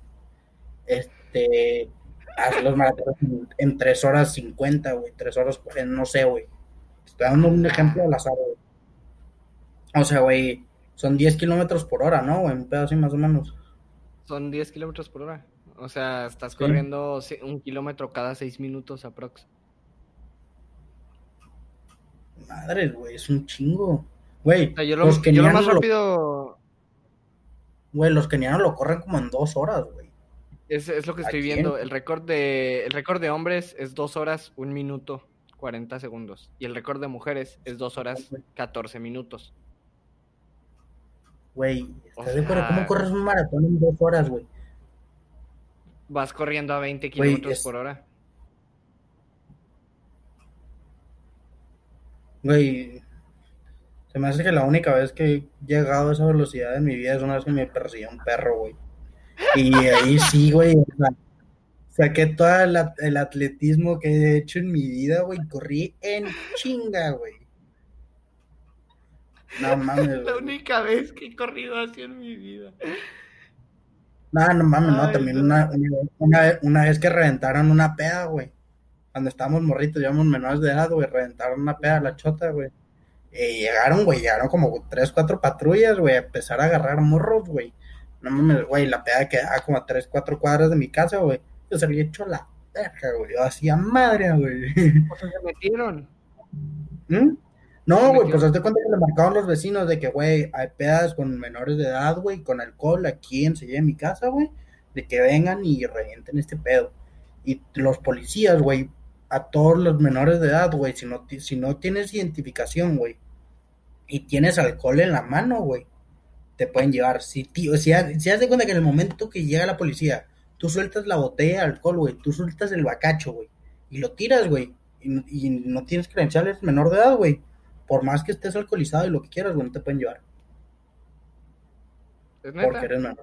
Este, hace los maratones en, en tres horas cincuenta, güey. Tres horas cuarenta, no sé, güey. Estoy dando un ejemplo al azar, güey. O sea, güey, son 10 kilómetros por hora, ¿no? güey? Un pedo así más o menos. Son 10 kilómetros por hora. O sea, estás Sí. corriendo un kilómetro cada 6 minutos aprox. Madre, güey, es un chingo. Güey, O sea, yo lo, los yo lo más rápido Güey, los kenianos lo corren como en dos horas, güey. Es, es lo que ¿A estoy viendo. El récord de el récord de hombres es 2 horas, 1 minuto, 40 segundos. Y el récord de mujeres es 2 horas, 14 minutos. Güey, O ¿estás de acuerdo? sea- ¿Cómo corres un maratón en dos horas, güey? Vas corriendo a 20 Güey, kilómetros es- por hora. Güey, se me hace que la única vez que he llegado a esa velocidad en mi vida es una vez que me persiguió un perro, güey. Y ahí sí, güey, o sea, saqué todo el, at- el atletismo que he hecho en mi vida, güey, corrí en chinga, güey. No mames, La güey. única vez que he corrido así en mi vida. No, no mames, no, también una, una, una- una vez que reventaron una peda, güey. Cuando estábamos morritos, llevamos menores de edad, güey, reventaron una peda a la chota, güey. Y llegaron, güey, llegaron como tres, cuatro patrullas, güey, a empezar a agarrar morros, güey. No mames, güey, la peda quedaba como a tres, cuatro cuadras de mi casa, güey. Yo salí hecho la verga, güey. Yo hacía madre, güey. Sea, se metieron. ¿Mm? No, güey, pues hazte cuenta que le marcaron los vecinos de que, güey, hay pedas con menores de edad, güey, con alcohol aquí enseguida en mi casa, güey, de que vengan y revienten este pedo. Y los policías, güey, a todos los menores de edad, güey, si no, si no tienes identificación, güey, y tienes alcohol en la mano, güey, te pueden llevar. Si, tío, si, si haz de cuenta que en el momento que llega la policía, tú sueltas la botella de alcohol, güey, tú sueltas el bacacho, güey, y lo tiras, güey, y, y no tienes credenciales menor de edad, güey por más que estés alcoholizado y lo que quieras, güey, no te pueden llevar. ¿Es neta? Porque eres menor.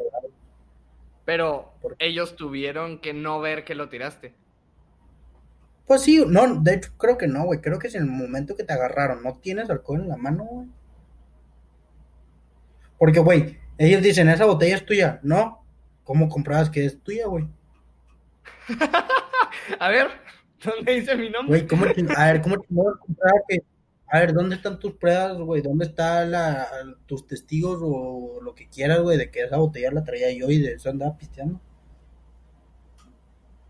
Pero ¿Por ellos tuvieron que no ver que lo tiraste. Pues sí, no, de hecho creo que no, güey. Creo que si en el momento que te agarraron no tienes alcohol en la mano, güey. Porque, güey, ellos dicen, esa botella es tuya. No, ¿cómo comprabas que es tuya, güey? A ver, ¿dónde dice mi nombre? Güey, ¿cómo A ver, ¿cómo chingados comprabas que... A ver, ¿dónde están tus pruebas, güey? ¿Dónde están la, tus testigos o lo que quieras, güey? De que esa botella la traía yo y de eso andaba pisteando.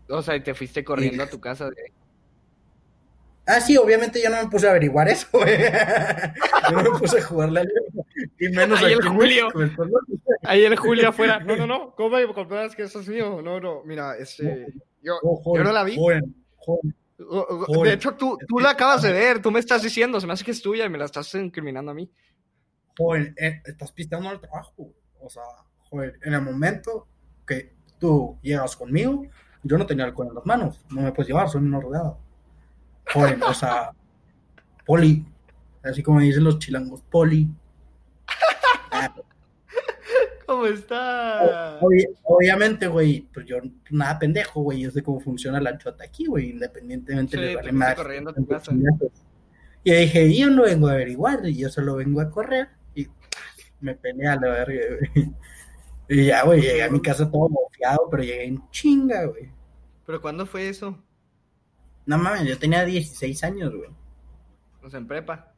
O sea, y te fuiste corriendo a tu casa. de- Ah, sí, obviamente yo no me puse a averiguar eso, güey. Yo no me puse a jugar la liga. Y menos Ahí el Julio. Ahí el Julio afuera. No, no, no. ¿Cómo me compruebas que eso es mío? No, no. Mira, este. Yo, oh, yo no la vi. Joven, joven. Joder. De hecho, tú, tú la acabas de ver. Tú me estás diciendo. Se me hace que es tuya y me la estás incriminando a mí. Joven, eh, estás pisteando al trabajo. O sea, joven, en el momento que tú llegas conmigo, yo no tenía alcohol en las manos. No me puedes llevar, soy menor de edad. Joven, o sea, poli. Así como dicen los chilangos, poli. ¿Cómo está? Obvi- obviamente, güey, pues yo nada pendejo, güey, yo sé cómo funciona la chota aquí, güey, independientemente Sí, le vale más. corriendo a tu casa. Y yo dije, yo no vengo a averiguar, yo solo vengo a correr. Y me peleé a la verga, güey. Y ya, güey, llegué a mi casa todo mofiado, pero llegué en chinga, güey. ¿Pero cuándo fue eso? No mames, yo tenía 16 años, güey. O sea, en prepa.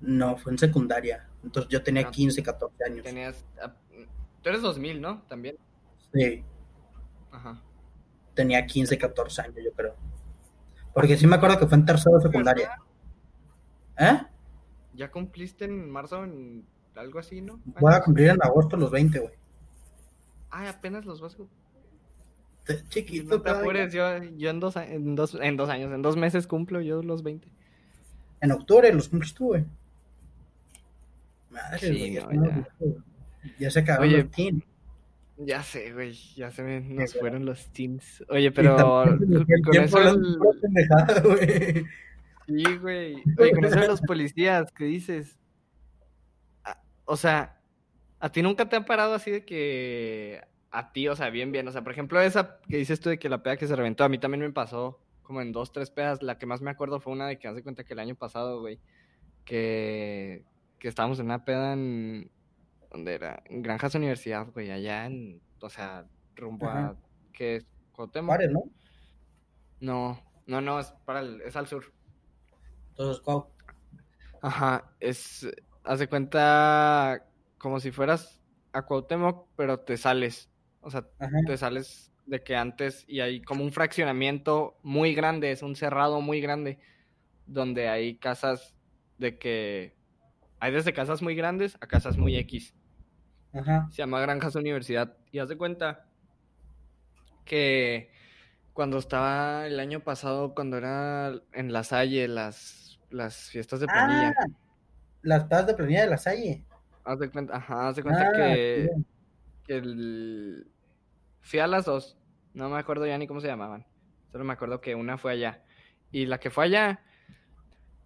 No, fue en secundaria. Entonces yo tenía Ah. 15, 14 años. Tenías. ah, Tú eres 2000, ¿no? También. Sí, Ajá. tenía 15, 14 años, yo creo. Porque sí me acuerdo que fue en tercero de secundaria. ¿Eh? Ya cumpliste en marzo, en algo así, ¿no? Voy a cumplir en agosto los 20, güey. Ay, apenas los vas a Chiquito, No te apures, yo, yo en, dos, en, dos, en dos años, en dos meses cumplo yo los 20. En octubre los cumples tú, güey. Madre, Sí, güey, no, ya. Ya se acabó Oye, el team. Ya sé, güey, ya se me nos fueron los teams. Oye, pero con eso el- güey. Sí, güey. Oye, con eso de los policías, ¿qué dices? O sea, ¿a ti nunca te han parado así de que a ti, o sea, bien, bien? O sea, por ejemplo, esa que dices tú de que la peda que se reventó, a mí también me pasó como en dos, tres pedas. La que más me acuerdo fue una de que hace cuenta que el año pasado, güey, que, que estábamos en una peda en. ¿Dónde era? En Granjas Universidad, güey, allá en. O sea, rumbo a. ¿Qué es? Pares, ¿no? No, no, no, es, para el- es al sur. Entonces, ¿cuál? Ajá, es, haz de cuenta como si fueras a Cuauhtémoc, pero te sales, o sea, Ajá. te sales de que antes y hay como un fraccionamiento muy grande, es un cerrado muy grande, donde hay casas de que hay desde casas muy grandes a casas muy X. Ajá. Se llama Granjas Universidad. Y haz de cuenta que cuando estaba el año pasado, cuando era en La Salle, las, las fiestas de planilla. Ah, las pedas de planilla de la Salle. Haz de cuenta, ajá, haz de cuenta Ah, que, que el... fui a las dos, no me acuerdo ya ni cómo se llamaban, solo me acuerdo que una fue allá. Y la que fue allá,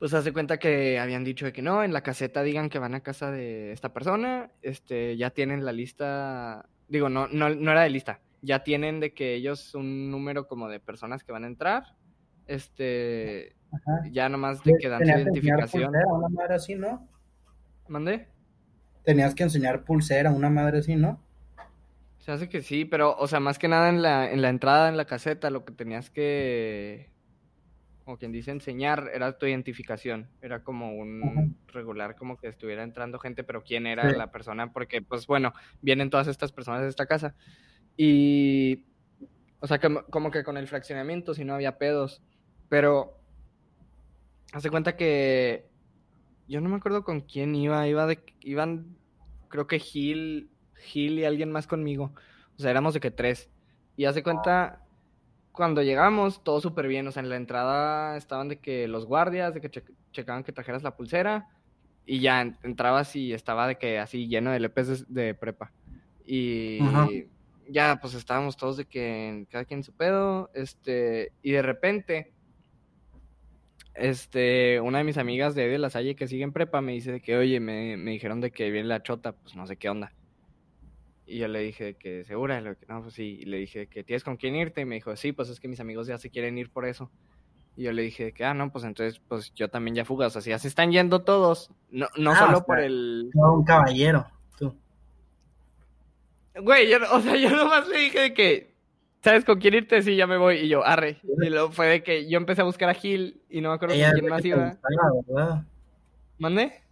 pues haz de cuenta que habían dicho de que no, en la caseta digan que van a casa de esta persona, este, ya tienen la lista, digo, no, no, no era de lista, ya tienen de que ellos un número como de personas que van a entrar, este, Ajá. ya nomás de que dan su Tenías que enseñar identificación. pulsera, una madre así, ¿no? ¿Mandé? Tenías que enseñar pulsera, una madre así, ¿no? Se hace que sí, pero, o sea, más que nada en la, en la entrada, en la caseta, lo que tenías que... como quien dice, enseñar, era tu identificación. Era como un regular, como que estuviera entrando gente, pero quién era la persona, porque, pues bueno, vienen todas estas personas de esta casa. Y, o sea, como, que con el fraccionamiento, si no había pedos. Pero, hace cuenta que yo no me acuerdo con quién iba, iba de, iban, creo que Gil, Gil y alguien más conmigo. O sea, éramos de que tres. Y hace cuenta, cuando llegamos, todo súper bien. O sea, en la entrada estaban de que los guardias, de que checaban que trajeras la pulsera. Y ya entrabas y estaba de que así lleno de lepes de, prepa. Y ya, pues estábamos todos de que cada quien su pedo. Este, y de repente, este, una de mis amigas de, de la Salle que sigue en prepa me dice de que, oye, me, me dijeron de que viene la chota, pues no sé qué onda. Y yo le dije que segura, y no, pues sí, y le dije que tienes con quién irte, y me dijo, sí, pues es que mis amigos ya se quieren ir por eso. Y yo le dije que, ah, no, pues entonces, pues yo también ya fugas, o sea, ya se están yendo todos, no, no ah, solo por el... un caballero, tú. Güey, yo, o sea, yo nomás le dije que, ¿sabes con quién irte? Sí, ya me voy, y yo, arre. Y luego fue de que yo empecé a buscar a Gil, y no me acuerdo con quién más iba. Gustaba, ¿Mande?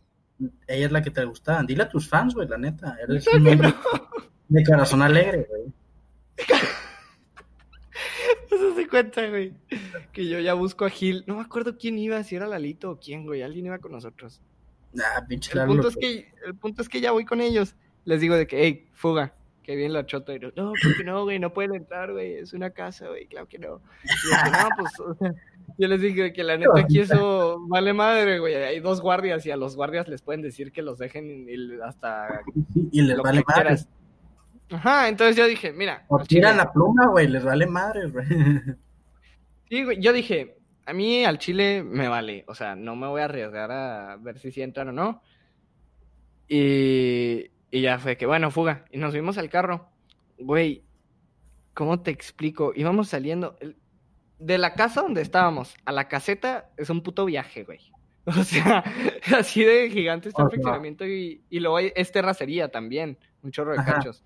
Ella es la que te gustaba. Dile a tus fans, güey, la neta. Eres un de corazón alegre, güey. Eso se cuenta, güey. Que yo ya busco a Gil. No me acuerdo quién iba, si era Lalito o quién, güey. Alguien iba con nosotros. Ah, pinche el punto, es que, el punto es que ya voy con ellos. Les digo de que, hey, fuga. Que bien la chota. Y no, porque no, güey, no pueden entrar, güey. Es una casa, güey. Claro que no. Y yo, no, pues, o sea, yo les dije que la neta aquí eso vale madre, güey. Hay dos guardias y a los guardias les pueden decir que los dejen hasta. Y les vale madre. Ajá, entonces yo dije, mira. O tiran la pluma, güey, les vale madre, güey. Sí, güey, yo dije, a mí al chile me vale, o sea, no me voy a arriesgar a ver si sí entran o no. Y, y ya fue que, bueno, fuga. Y nos fuimos al carro. Güey, ¿cómo te explico? Íbamos saliendo. De la casa donde estábamos a la caseta es un puto viaje, güey. O sea, así de gigante está el funcionamiento y, y luego hay, es terracería también, un chorro de cachos.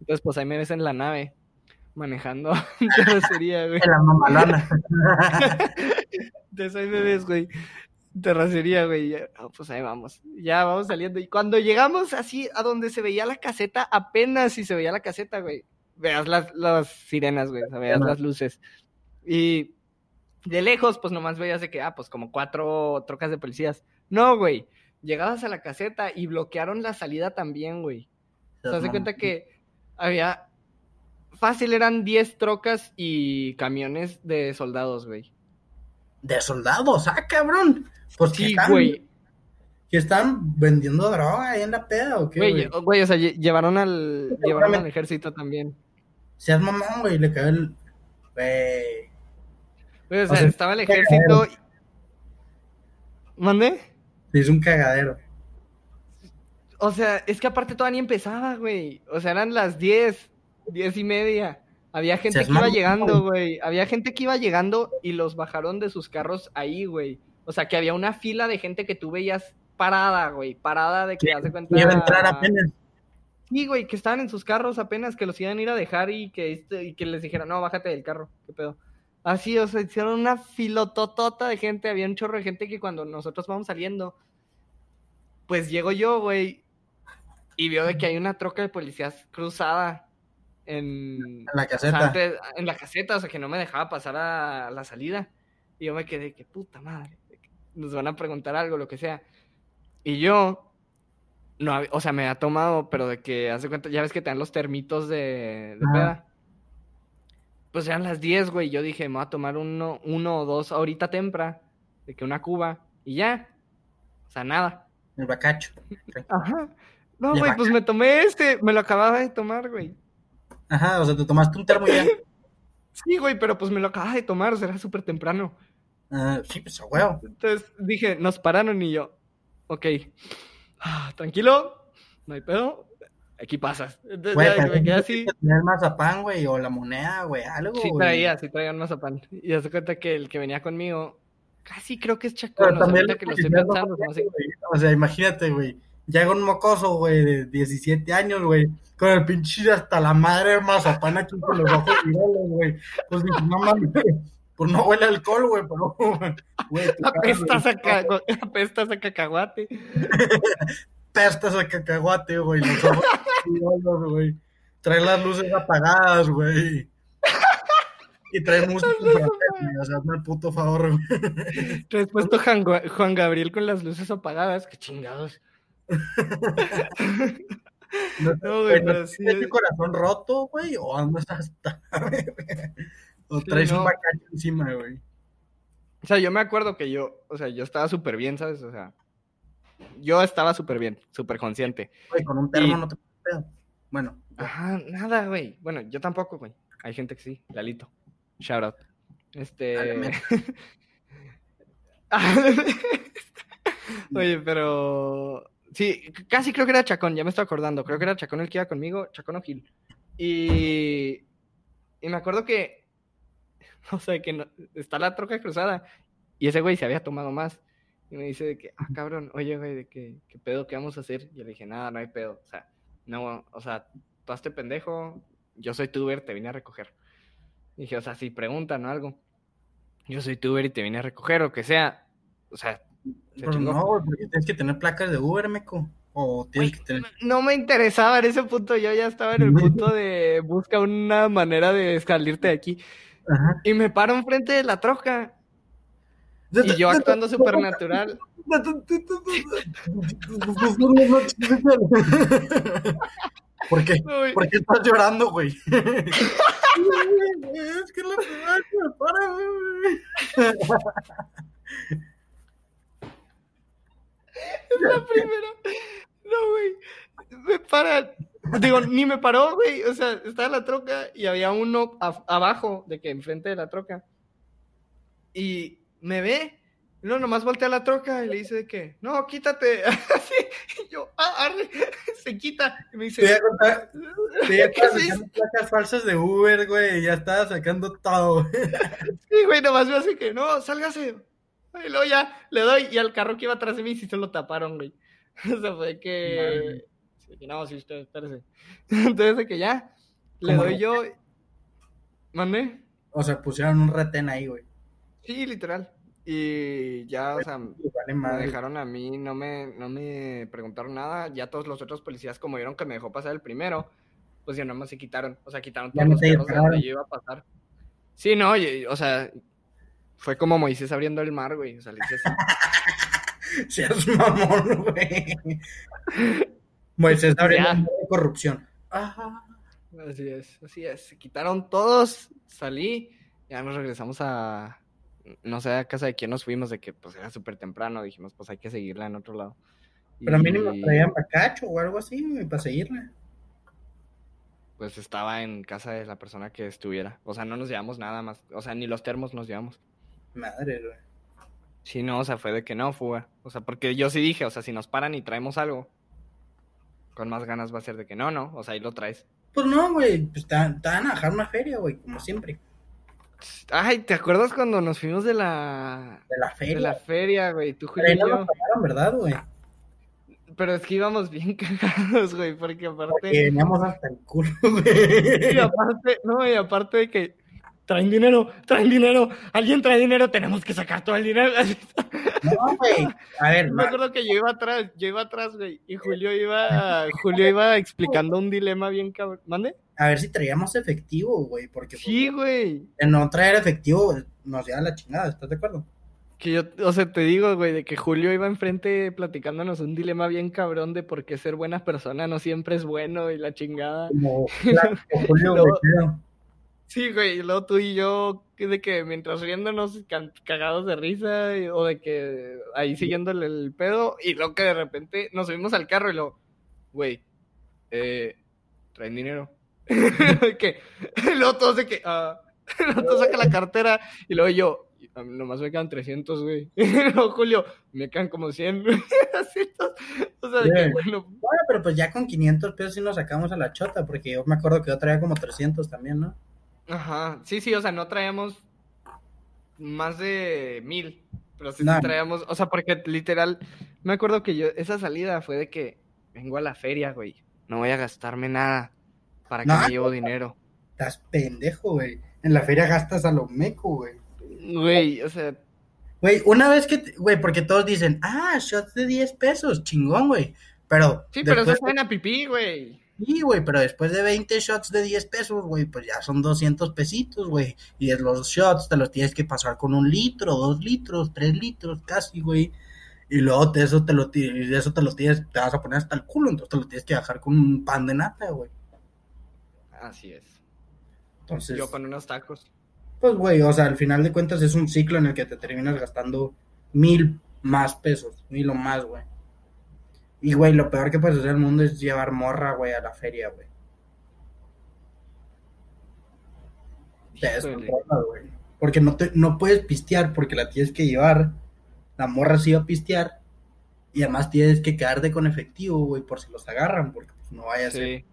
Entonces, pues ahí me ves en la nave, manejando terracería, güey. En la mamalona. Entonces ahí me ves, güey. Terracería, güey. pues ahí vamos. Ya vamos saliendo. Y cuando llegamos así a donde se veía la caseta, apenas si se veía la caseta, güey. Veas las, las sirenas, güey. veas las luces. Y de lejos, pues nomás veías de que, ah, pues como cuatro trocas de policías. No, güey. Llegabas a la caseta y bloquearon la salida también, güey. Se hace cuenta que había. Fácil, eran 10 trocas y camiones de soldados, güey. ¿De soldados? ¡Ah, cabrón! Pues sí, güey. ¿Que están vendiendo droga ahí en la peda o qué? Güey, güey o sea, llevaron al, llevaron al ejército también. Seas mamón, güey, le cayó el. Güey. O sea, estaba el ejército. ¿Mande? Es un cagadero. O sea, es que aparte todavía ni empezaba, güey. O sea, eran las 10, 10 y media. Había gente que iba llegando, güey. Había gente que iba llegando y los bajaron de sus carros ahí, güey. O sea, que había una fila de gente que tú veías parada, güey. Parada de que hace cuenta. Iba a entrar apenas. Sí, güey, que estaban en sus carros apenas, que los iban a ir a dejar y que, este, y que les dijeran, no, bájate del carro, qué pedo. Así, o sea, hicieron una filototota de gente, había un chorro de gente que cuando nosotros vamos saliendo, pues llego yo, güey, y vio de que hay una troca de policías cruzada en, la caseta. en la caseta, o sea, que no me dejaba pasar a la salida. Y yo me quedé, que puta madre, nos van a preguntar algo, lo que sea. Y yo, no, o sea, me ha tomado, pero de que, hace cuenta, ya ves que te dan los termitos de, de peda. Pues eran las 10, güey. Yo dije, me voy a tomar uno, uno o dos ahorita tempra, de que una cuba, y ya. O sea, nada. El bacacho. Ajá. No, güey, pues me tomé este, me lo acababa de tomar, güey. Ajá, o sea, te tomaste un termo ya. sí, güey, pero pues me lo acababa de tomar, o sea, era súper temprano. Ah, sí, pues, güey. Entonces dije, nos pararon y yo, ok, ah, tranquilo, no hay pedo, aquí pasas. Entonces ya, me quedé así. Tener mazapán, güey, o la moneda, güey, algo. Sí, traía, sí traía un mazapán. Y ya se cuenta que el que venía conmigo, casi creo que es Chacón, o sea, que lo estoy pensando. No sé. O sea, imagínate, güey llega un mocoso, güey, de 17 años, güey, con el pinche hasta la madre de mazapán aquí con los ojos virales, güey. Pues dije, no mames, Pues no huele alcohol, güey, pero, güey, tu cara, Apestas güey, a, ca- apestas a cacahuate. apestas a cacahuate, güey. Los ojos vidriosos, güey. Trae las luces apagadas, güey. Y trae música o sea, hazme el puto favor, güey. Traes puesto Juan, Gabriel con las luces apagadas. Qué chingados. No, No, güey, ¿no pero sí. ¿Tienes el corazón roto, güey? ¿O andas hasta... o Sí, traes no. un bacacho encima, güey? O sea, yo me acuerdo que yo, o sea, yo estaba súper bien, ¿sabes? O sea, yo estaba súper bien, súper consciente. Güey, con un termo Y- no te pedo. Bueno, Ajá, nada, güey. Bueno, yo tampoco, güey. Hay gente que sí, Lalito. Shout out. Este. Oye, pero. Sí, casi creo que era Chacón, ya me estoy acordando. Creo que era Chacón el que iba conmigo, Chacón o Gil. Y. Y me acuerdo que. O sea, que no- está la troca cruzada. Y ese güey se había tomado más. Y me dice de que, ah, cabrón, oye, güey, de que, ¿qué pedo? ¿Qué vamos a hacer? Y yo le dije, nada, no hay pedo. O sea, no, o sea, tú hazte pendejo, yo soy tuber, te vine a recoger. Y dije, o sea, si preguntan o algo, yo soy tuber y te vine a recoger, o que sea, o sea, se pero chingó. no, porque tienes que tener placas de Uber, meco. O tienes que tener... no me interesaba en ese punto, yo ya estaba en el punto de busca una manera de salirte de aquí. Ajá. Y me paro enfrente de la troca. Y yo actuando súper natural. ¿Por qué? ¿Por qué estás llorando, güey? es que la me para, güey. Es la primera. No, güey. Me para. Digo, ni me paró, güey. O sea, estaba la troca y había uno abajo de que enfrente de la troca. Y me ve. Y luego nomás voltea la troca y le dice de que, no, quítate. Así. Y yo, ah, arre. Se quita. Y me Te voy dice, a contar. Te sacando placas falsas de Uber, güey. Ya estaba sacando todo, güey. sí, güey, nomás me hace que, no, sálgase. Y luego ya le doy y al carro que iba atrás de mí sí se lo taparon, güey. O sea, fue que... Que no, sí, usted, espérese. Entonces de que ya, le ¿Cómo doy no? yo... ¿Mandé? O sea, pusieron un retén ahí, güey. Sí, literal. Y ya, o sea, me Vale, madre. dejaron a mí, no me, no me preguntaron nada. Ya todos los otros policías, como vieron que me dejó pasar el primero, pues ya nomás se quitaron. O sea, quitaron todos los carros de donde yo iba a pasar. Sí, no, o sea, fue como Moisés abriendo el mar, güey. O sea, le hice así. Seas mamón, güey. Moisés abrió Ya. de corrupción. Ajá. Así es, así es. Se quitaron todos, salí, ya nos regresamos a, no sé, a casa de quién nos fuimos, de que pues era súper temprano, dijimos pues hay que seguirla en otro lado. Pero Y, mínimo traían bacacho o algo así, para seguirla. Pues estaba en casa de la persona que estuviera, o sea, no nos llevamos nada más, o sea, ni los termos nos llevamos. Madre, güey. Sí, no, o sea, fue de que no, fuga. O sea, porque yo sí dije, o sea, si nos paran y traemos algo, con más ganas va a ser de que no, no, o sea, ahí lo traes. Pues no, güey, pues te van a dejar una feria, güey, como siempre. Ay, ¿te acuerdas cuando nos fuimos de la, De la de feria. la feria, güey? Tú, Pero Julio ahí y no yo. nos pagaron, ¿verdad, güey? Pero es que íbamos bien cagados, güey, porque Que aparte, veníamos hasta el culo, y güey. aparte, no, y aparte de que traen dinero, traen dinero, alguien trae dinero, tenemos que sacar todo el dinero. No, güey. A ver, Me acuerdo que yo iba atrás, yo iba atrás, güey, y Julio iba, Julio iba explicando un dilema bien cabrón. ¿Mande? A ver si traíamos efectivo, güey, porque Sí, güey. en no traer efectivo nos lleva la chingada, ¿estás de acuerdo? Que yo, o sea, te digo, güey, de que Julio iba enfrente platicándonos un dilema bien cabrón de por qué ser buena persona no siempre es bueno y la chingada. Como claro, Julio, Luego-. Sí, güey, y luego tú y yo, de que mientras riéndonos cagados de risa, y- o de que ahí siguiéndole el pedo, y luego que de repente nos subimos al carro y luego, güey, eh, traen dinero. que, y luego todos de que, ah, luego todos sacan la cartera, y luego yo, "A mí nomás me quedan 300, güey. Y luego Julio, me quedan como 100, güey. Así, todos, o sea, de que, bueno, Bueno, pero pues ya con 500 pesos sí nos sacamos a la chota, porque yo me acuerdo que yo traía como 300 también, ¿no? Ajá, sí, sí, o sea, no traíamos más de mil, pero sí, sí No. traíamos, o sea, porque literal, me acuerdo que yo, esa salida fue de que vengo a la feria, güey, no voy a gastarme nada, ¿para qué me llevo dinero? Estás pendejo, güey. En la feria gastas a lo meco, güey. Güey, o sea, Güey, una vez que, güey, porque todos dicen, ah, shots de 10 pesos, chingón, güey. Pero, sí, pero eso saben a pipí, güey. sí, güey, pero después de 20 shots de 10 pesos, güey, pues ya son 200 pesitos, güey. Y de los shots te los tienes que pasar con un litro, dos litros, tres litros, casi, güey. Y luego te, eso te lo, de eso te lo tienes, te vas a poner hasta el culo, entonces te lo tienes que bajar con un pan de nata, güey. Así es. Entonces, Yo con unos tacos. pues, güey, o sea, al final de cuentas es un ciclo en el que te terminas gastando mil más pesos, mil o más, güey. Y, güey, lo peor que puedes hacer en el mundo es llevar morra, güey, a la feria, güey. Te descontrolas, güey. Porque no, te, no puedes pistear porque la tienes que llevar. La morra sí va a pistear. Y además tienes que quedarte con efectivo, güey, por si los agarran, porque pues, no vaya a ser.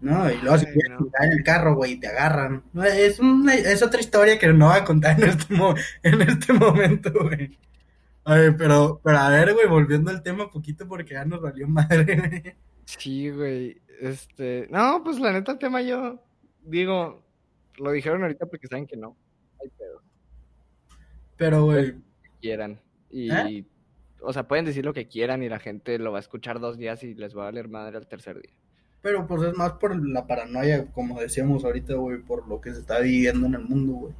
No, y luego si Ay, quieres no. en el carro, güey, te agarran. Es, una, es otra historia que no voy a contar en este, mo- en este momento, güey. Ay, pero, pero a ver, güey, volviendo al tema poquito porque ya nos valió madre, güey. Sí, güey. Este. No, pues la neta, el tema yo. Digo, lo dijeron ahorita porque saben que no. Hay pedo. Pero, güey, que quieran. Y. ¿Eh? O sea, pueden decir lo que quieran y la gente lo va a escuchar dos días y les va a valer madre al tercer día. Pero pues es más por la paranoia, como decíamos ahorita, güey, por lo que se está viviendo en el mundo, güey.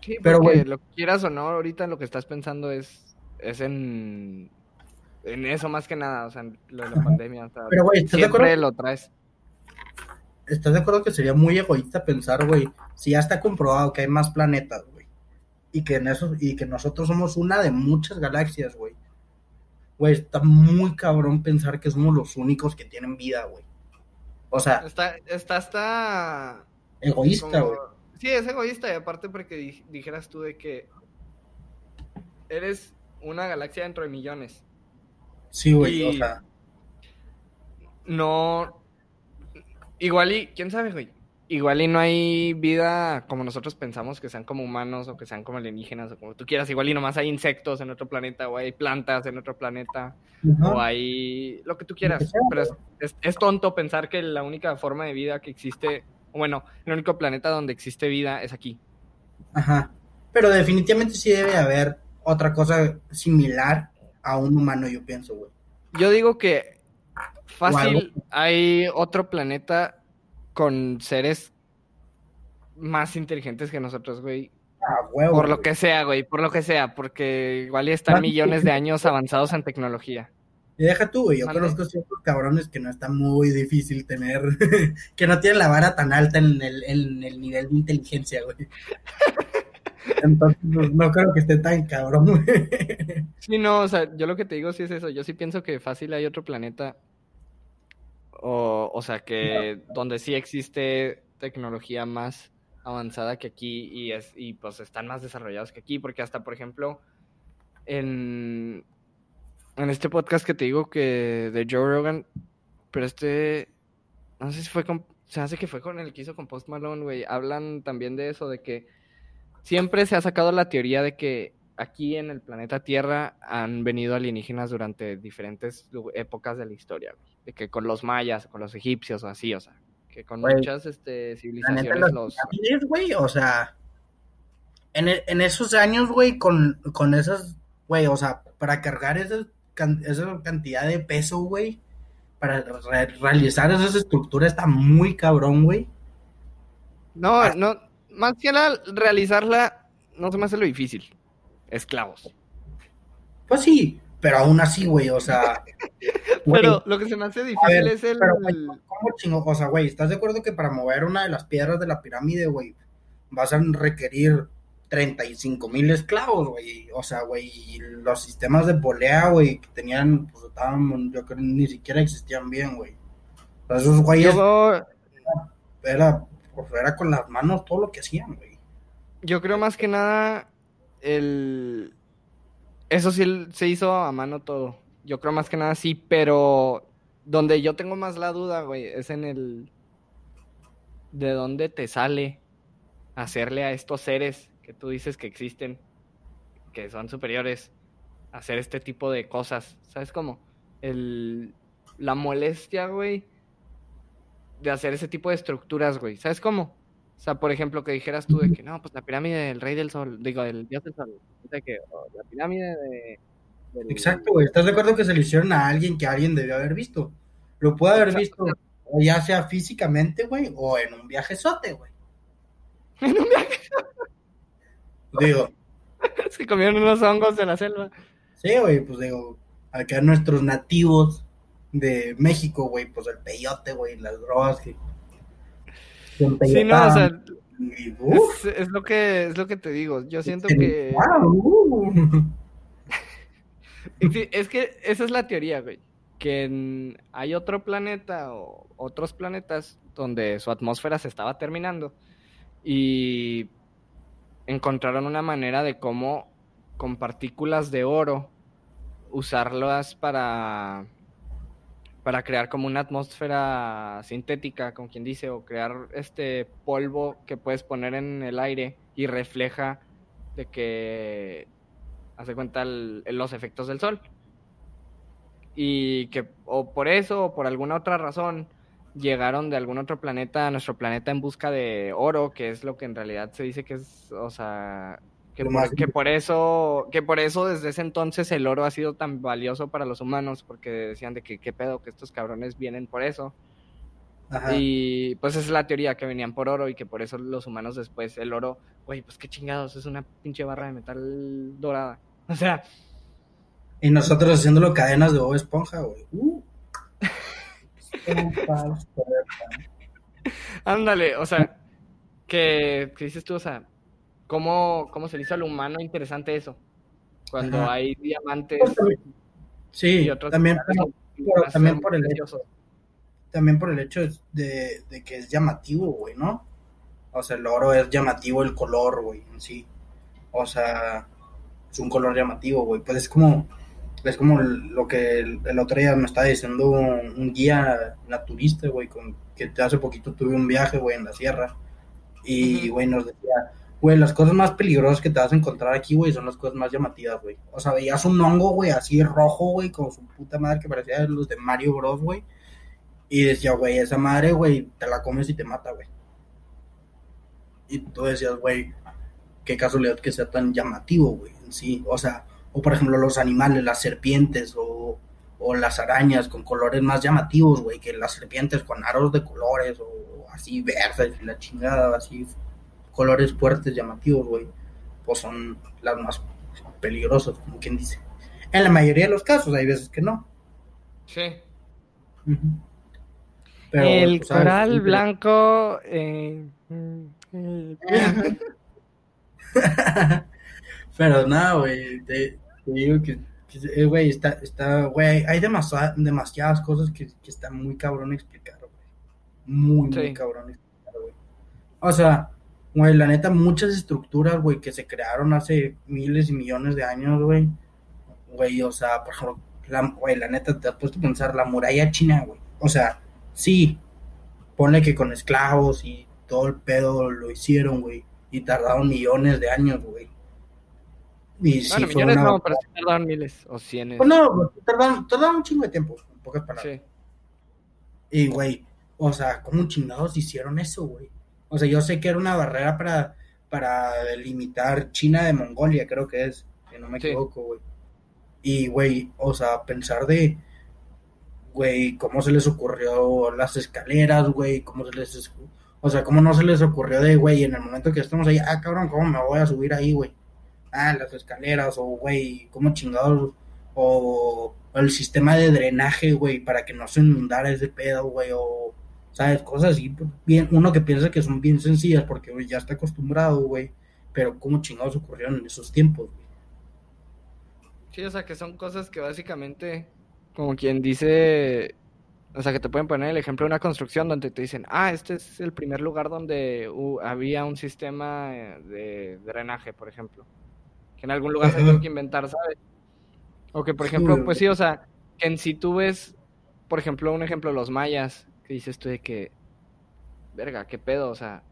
Sí, Pero, güey. lo que quieras o no, ahorita lo que estás pensando es, es en, en eso más que nada, o sea, en lo de la pandemia. O sea, Pero, güey, ¿estás de siempre acuerdo? lo traes. ¿Estás de acuerdo que sería muy egoísta pensar, güey, si ya está comprobado que hay más planetas, güey, y que en eso, y que nosotros somos una de muchas galaxias, güey? Güey, está muy cabrón pensar que somos los únicos que tienen vida, güey. O sea, Está, está, está egoísta, como- güey. Sí, es egoísta y aparte porque di- dijeras tú de que eres una galaxia dentro de millones. Sí, güey, o sea, No, igual y, quién sabe, güey. Igual y no hay vida como nosotros pensamos que sean como humanos o que sean como alienígenas o como tú quieras. Igual y nomás hay insectos en otro planeta o hay plantas en otro planeta o hay lo que tú quieras. Pero es, es- es tonto pensar que la única forma de vida que existe, bueno, el único planeta donde existe vida es aquí. Ajá. Pero definitivamente sí debe haber otra cosa similar a un humano, yo pienso, güey. Yo digo que fácil hay otro planeta con seres más inteligentes que nosotros, güey. Ah, huevo. Por lo güey. que sea, güey, por lo que sea, porque igual ya están millones de años avanzados en tecnología. Y deja tú, güey. Yo Mande. conozco ciertos cabrones que no está muy difícil tener, que no tienen la vara tan alta en el, en el nivel de inteligencia, güey. Entonces, pues, no creo que esté tan cabrón, güey. Sí, no, o sea, yo lo que te digo sí es eso. Yo sí pienso que fácil hay otro planeta. O, o sea, que donde sí existe tecnología más avanzada que aquí y, es, y pues están más desarrollados que aquí. Porque hasta, por ejemplo, en, en este podcast que te digo que de Joe Rogan, pero este, no sé si fue con, se hace que fue con el que hizo con Post Malone, güey. Hablan también de eso, de que siempre se ha sacado la teoría de que aquí en el planeta Tierra han venido alienígenas durante diferentes épocas de la historia, güey. De que con los mayas, con los egipcios o así, o sea, que con muchas este, civilizaciones los... güey, o sea, en, e- en esos años, güey, con, con esas, güey, o sea, para cargar esas can- esa cantidad de peso, güey, para re- realizar esas estructuras está muy cabrón, güey. No, Ah. no, más que nada realizarla no se me hace lo difícil. Esclavos. Pues sí, pero aún así, güey, o sea. güey, Pero lo que se me hace difícil ver, es el... pero, güey, ¿cómo chingo? O sea, güey, ¿estás de acuerdo que para mover una de las piedras de la pirámide, güey, vas a requerir 35 mil esclavos, güey? O sea, güey, los sistemas de polea, güey, que tenían, pues estaban, yo creo que ni siquiera existían bien, güey. O sea, esos güeyes, Yo, era, pues, era con las manos todo lo que hacían, güey. yo creo más que nada el... Eso sí se hizo a mano todo. Yo creo más que nada sí, pero donde yo tengo más la duda, güey, es en el... ¿De dónde te sale hacerle a estos seres que tú dices que existen, que son superiores, hacer este tipo de cosas? ¿Sabes cómo? El... La molestia, güey, de hacer ese tipo de estructuras, güey. ¿Sabes cómo? O sea, por ejemplo, que dijeras tú de que no, pues la pirámide del rey del sol, digo, del dios del sol. O sea, que o la pirámide de. del- Exacto, güey. ¿Estás de acuerdo que se lo hicieron a alguien que alguien debió haber visto? Lo puede haber Exacto. visto, o ya sea físicamente, güey, o en un viajezote, güey. En un viaje Digo, se comieron unos hongos de la selva. sí, güey, pues digo, acá nuestros nativos de México, güey, pues el peyote, güey, las drogas que. Sí, no, o sea, es, es lo que es lo que te digo. Yo siento se- que wow, uh. Sí, es que esa es la teoría, güey. Que en- hay otro planeta o otros planetas donde su atmósfera se estaba terminando y encontraron una manera de cómo con partículas de oro usarlas para para crear como una atmósfera sintética, como quien dice, o crear este polvo que puedes poner en el aire y refleja de que hace cuenta los efectos del sol. Y que o por eso o por alguna otra razón llegaron de algún otro planeta a nuestro planeta en busca de oro, que es lo que en realidad se dice que es, o sea, que, por, más que por eso que por eso desde ese entonces el oro ha sido tan valioso para los humanos, porque decían de que qué pedo que estos cabrones vienen por eso. Ajá. Y pues esa es la teoría, que venían por oro y que por eso los humanos después, el oro, güey, pues qué chingados, es una pinche barra de metal dorada. O sea, Y nosotros haciéndolo cadenas de Bob Esponja, güey. Uh. Ándale, o sea, que, que dices tú, o sea, ¿cómo, cómo se le hizo al humano interesante eso? Cuando Ajá. hay diamantes Sí, y otros también, pero también por el hecho, también por el hecho de, de que es llamativo, güey, ¿no? O sea, el oro es llamativo el color, güey, en sí. O sea, es un color llamativo, güey. Pues es como, es como lo que el, el otro día me estaba diciendo un, un guía naturista, güey, con que hace poquito tuve un viaje, güey, en la sierra. Y, güey, nos decía, güey, las cosas más peligrosas que te vas a encontrar aquí, güey, son las cosas más llamativas, güey. O sea, veías un hongo, güey, así rojo, güey, con su puta madre que parecía los de Mario Bros, güey. Y decía, güey, esa madre, güey, te la comes y te mata, güey. Y tú decías, güey, qué casualidad que sea tan llamativo, güey, en sí. O sea, o por ejemplo los animales, las serpientes o, o las arañas con colores más llamativos, güey, que las serpientes con aros de colores o así verdes y la chingada, así colores fuertes, llamativos, güey, pues son las más peligrosas, como quien dice. En la mayoría de los casos, hay veces que no. Sí. Pero, el sabes, coral blanco. eh, Pero nada, güey, te, te digo que, que, eh, güey, está, está, güey, hay demasiadas, demasiadas cosas que, que está muy cabrón explicar, güey. Muy, muy cabrón explicar, güey. O sea, güey, la neta, muchas estructuras, güey, que se crearon hace miles y millones de años, güey. Güey, o sea, por ejemplo, la, güey, la neta, te has puesto a pensar, la muralla china, güey. O sea, sí, ponle que con esclavos y todo el pedo lo hicieron, güey. Y tardaron millones de años, güey. Y sí, Bueno, fue millones una- no, pero sí tardaron miles o cienes. Pues no, güey, tardaron, tardaron un chingo de tiempo, en pocas palabras. Sí. Y, güey, o sea, ¿cómo chingados hicieron eso, güey? O sea, yo sé que era una barrera para, para limitar China de Mongolia, creo que es, si no me Sí. equivoco, güey. Y, güey, o sea, pensar de, güey, cómo se les ocurrió las escaleras, güey, cómo se les, es- o sea, cómo no se les ocurrió de, güey, en el momento que estamos ahí, ah, cabrón, ¿cómo me voy a subir ahí, güey? Ah, las escaleras, o, güey, cómo chingados, o, o el sistema de drenaje, güey, para que no se inundara ese pedo, güey, o, ¿sabes? Cosas así, bien, uno que piensa que son bien sencillas porque, güey, ya está acostumbrado, güey, pero cómo chingados ocurrieron en esos tiempos, güey. Sí, o sea, que son cosas que básicamente, como quien dice, o sea, que te pueden poner el ejemplo de una construcción donde te dicen, ah, este es el primer lugar donde uh, había un sistema eh, de drenaje, por ejemplo. Que en algún lugar se tuvo que inventar, ¿sabes? O que, por ejemplo, pues sí, o sea, que en si tú ves, por ejemplo, un ejemplo, los mayas, que dices tú de que, verga, qué pedo, o sea,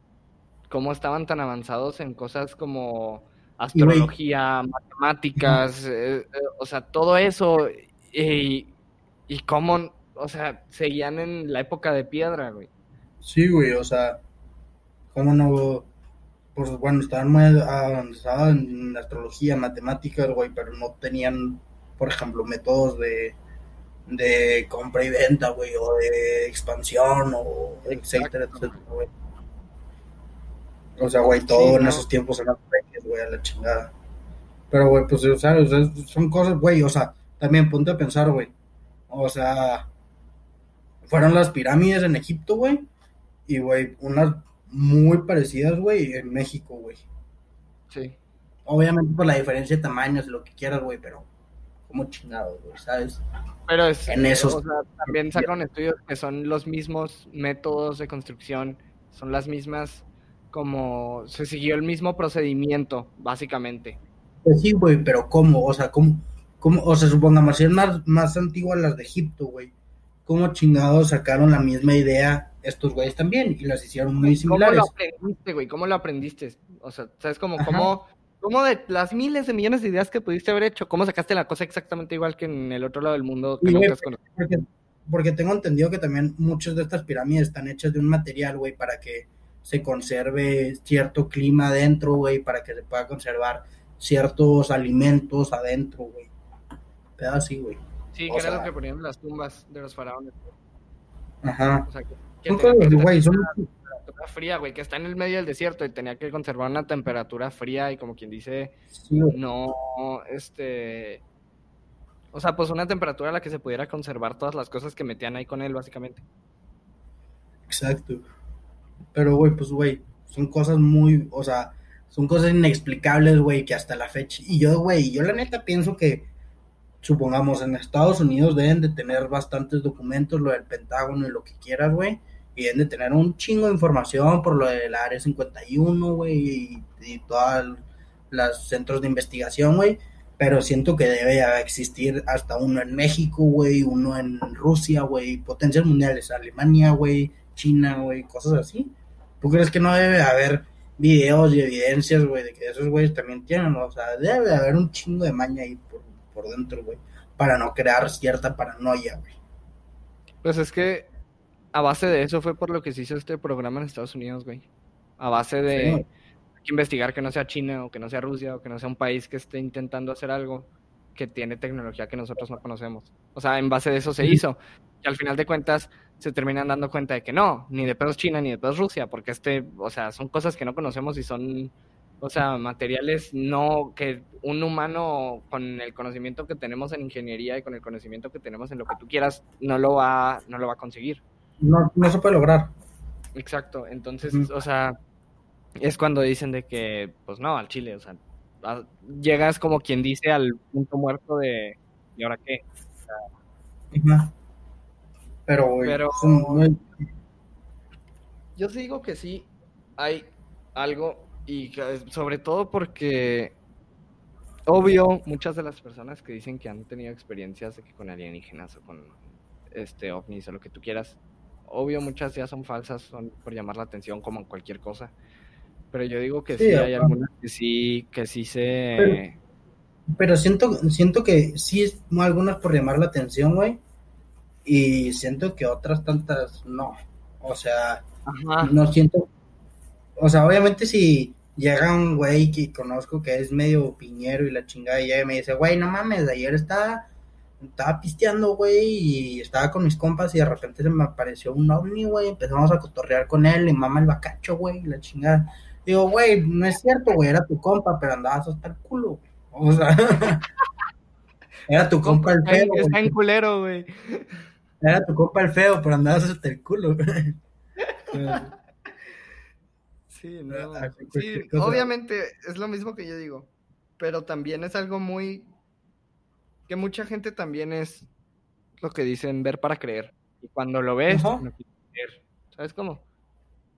cómo estaban tan avanzados en cosas como astrología, matemáticas, eh, eh, o sea, todo eso, y, y cómo, o sea, seguían en la época de piedra, güey. Sí, güey, o sea, ¿Cómo no? Pues bueno, estaban muy avanzados en astrología, matemáticas, güey, pero no tenían, por ejemplo, métodos de, de compra y venta, güey, o de expansión, o etcétera, etcétera, güey. O sea, güey, todo Sí, en no. esos tiempos eran peques, güey, a la chingada. Pero, güey, pues, o sea, o sea, son cosas, güey, o sea, también ponte a pensar, güey. O sea, fueron las pirámides en Egipto, güey, y, güey, unas muy parecidas, güey, en México, güey. Sí. Obviamente por la diferencia de tamaños y lo que quieras, güey, pero como chingados, güey, ¿sabes? Pero es, En esos- o sea, también sacaron estudios que son los mismos métodos de construcción, son las mismas, como se siguió el mismo procedimiento, básicamente. Pues sí, güey, pero ¿cómo? O sea, ¿cómo? cómo? O sea, supongamos, si es más, más antiguas las de Egipto, güey. ¿Cómo chingados sacaron la misma idea estos güeyes también? Y las hicieron muy ¿Cómo similares. lo aprendiste, güey? ¿Cómo lo aprendiste? O sea, ¿sabes cómo, Ajá. cómo, cómo de las miles de millones de ideas que pudiste haber hecho, cómo sacaste la cosa exactamente igual que en el otro lado del mundo que nunca güey, has conocido? Porque, porque tengo entendido que también muchas de estas pirámides están hechas de un material, güey, para que se conserve cierto clima adentro, güey, para que se pueda conservar ciertos alimentos adentro, güey. Pero así, güey. Sí, o que era lo que ponían en las tumbas de los faraones. Ajá. O sea, que, güey, son... temperatura fría, güey, que está en el medio del desierto y tenía que conservar una temperatura fría y como quien dice, sí, no, este, o sea, pues una temperatura a la que se pudiera conservar todas las cosas que metían ahí con él, básicamente. Exacto. Pero, güey, pues, güey, son cosas muy, o sea, son cosas inexplicables, güey, que hasta la fecha. Y yo, güey, yo la neta pienso que, supongamos, en Estados Unidos deben de tener bastantes documentos, lo del Pentágono y lo que quieras, güey. Deben de tener un chingo de información por lo del Área 51, güey, y, y todos los centros de investigación, güey. Pero siento que debe existir hasta uno en México, güey, uno en Rusia, güey, potencias mundiales, Alemania, güey, China, güey, cosas así. ¿Tú crees que no debe haber videos y evidencias, güey, de que esos güeyes también tienen? O sea, debe haber un chingo de maña ahí por, por dentro, güey, para no crear cierta paranoia, güey. Pues es que a base de eso fue por lo que se hizo este programa en Estados Unidos, güey. A base de Sí. que investigar que no sea China o que no sea Rusia o que no sea un país que esté intentando hacer algo que tiene tecnología que nosotros no conocemos. O sea, en base de eso se Sí. hizo. Y al final de cuentas se terminan dando cuenta de que no, ni de pedos China ni de pedos Rusia, porque este, o sea, son cosas que no conocemos y son, o sea, materiales no que un humano con el conocimiento que tenemos en ingeniería y con el conocimiento que tenemos en lo que tú quieras no lo va no lo va a conseguir. No, no se puede lograr. Exacto, entonces, o sea, es cuando dicen de que, pues no, al Chile, o sea, a- llegas como quien dice al punto muerto de, ¿y ahora qué? Pero, Pero- muy- Yo sí digo que sí hay algo, y sobre todo porque, obvio, muchas de las personas que dicen que han tenido experiencias de que con alienígenas o con este ovnis o lo que tú quieras, obvio, muchas ya son falsas, son por llamar la atención como en cualquier cosa. Pero yo digo que sí, Sí, hay algunas que sí, que sí se... Pero- Pero siento, siento que sí es algunas por llamar la atención, güey. Y siento que otras tantas no. O sea, Ajá. no siento. O sea, obviamente si llega un güey que conozco que es medio piñero y la chingada y llega y me dice, güey, no mames, ayer estaba, estaba pisteando, güey, y estaba con mis compas y de repente se me apareció un ovni, güey, empezamos a cotorrear con él y mama el bacacho, güey, la chingada. Digo, güey, no es cierto, güey, era tu compa, pero andabas hasta el culo, güey. O sea, era tu compa el feo, está en culero, güey. Era tu compa el feo, pero andabas hasta el culo, güey. Sí, no. Ah, Sí, cualquier cosa. obviamente es lo mismo que yo digo, pero también es algo muy que mucha gente también es lo que dicen ver para creer. Y cuando lo ves, no quieres creer. ¿Sabes cómo?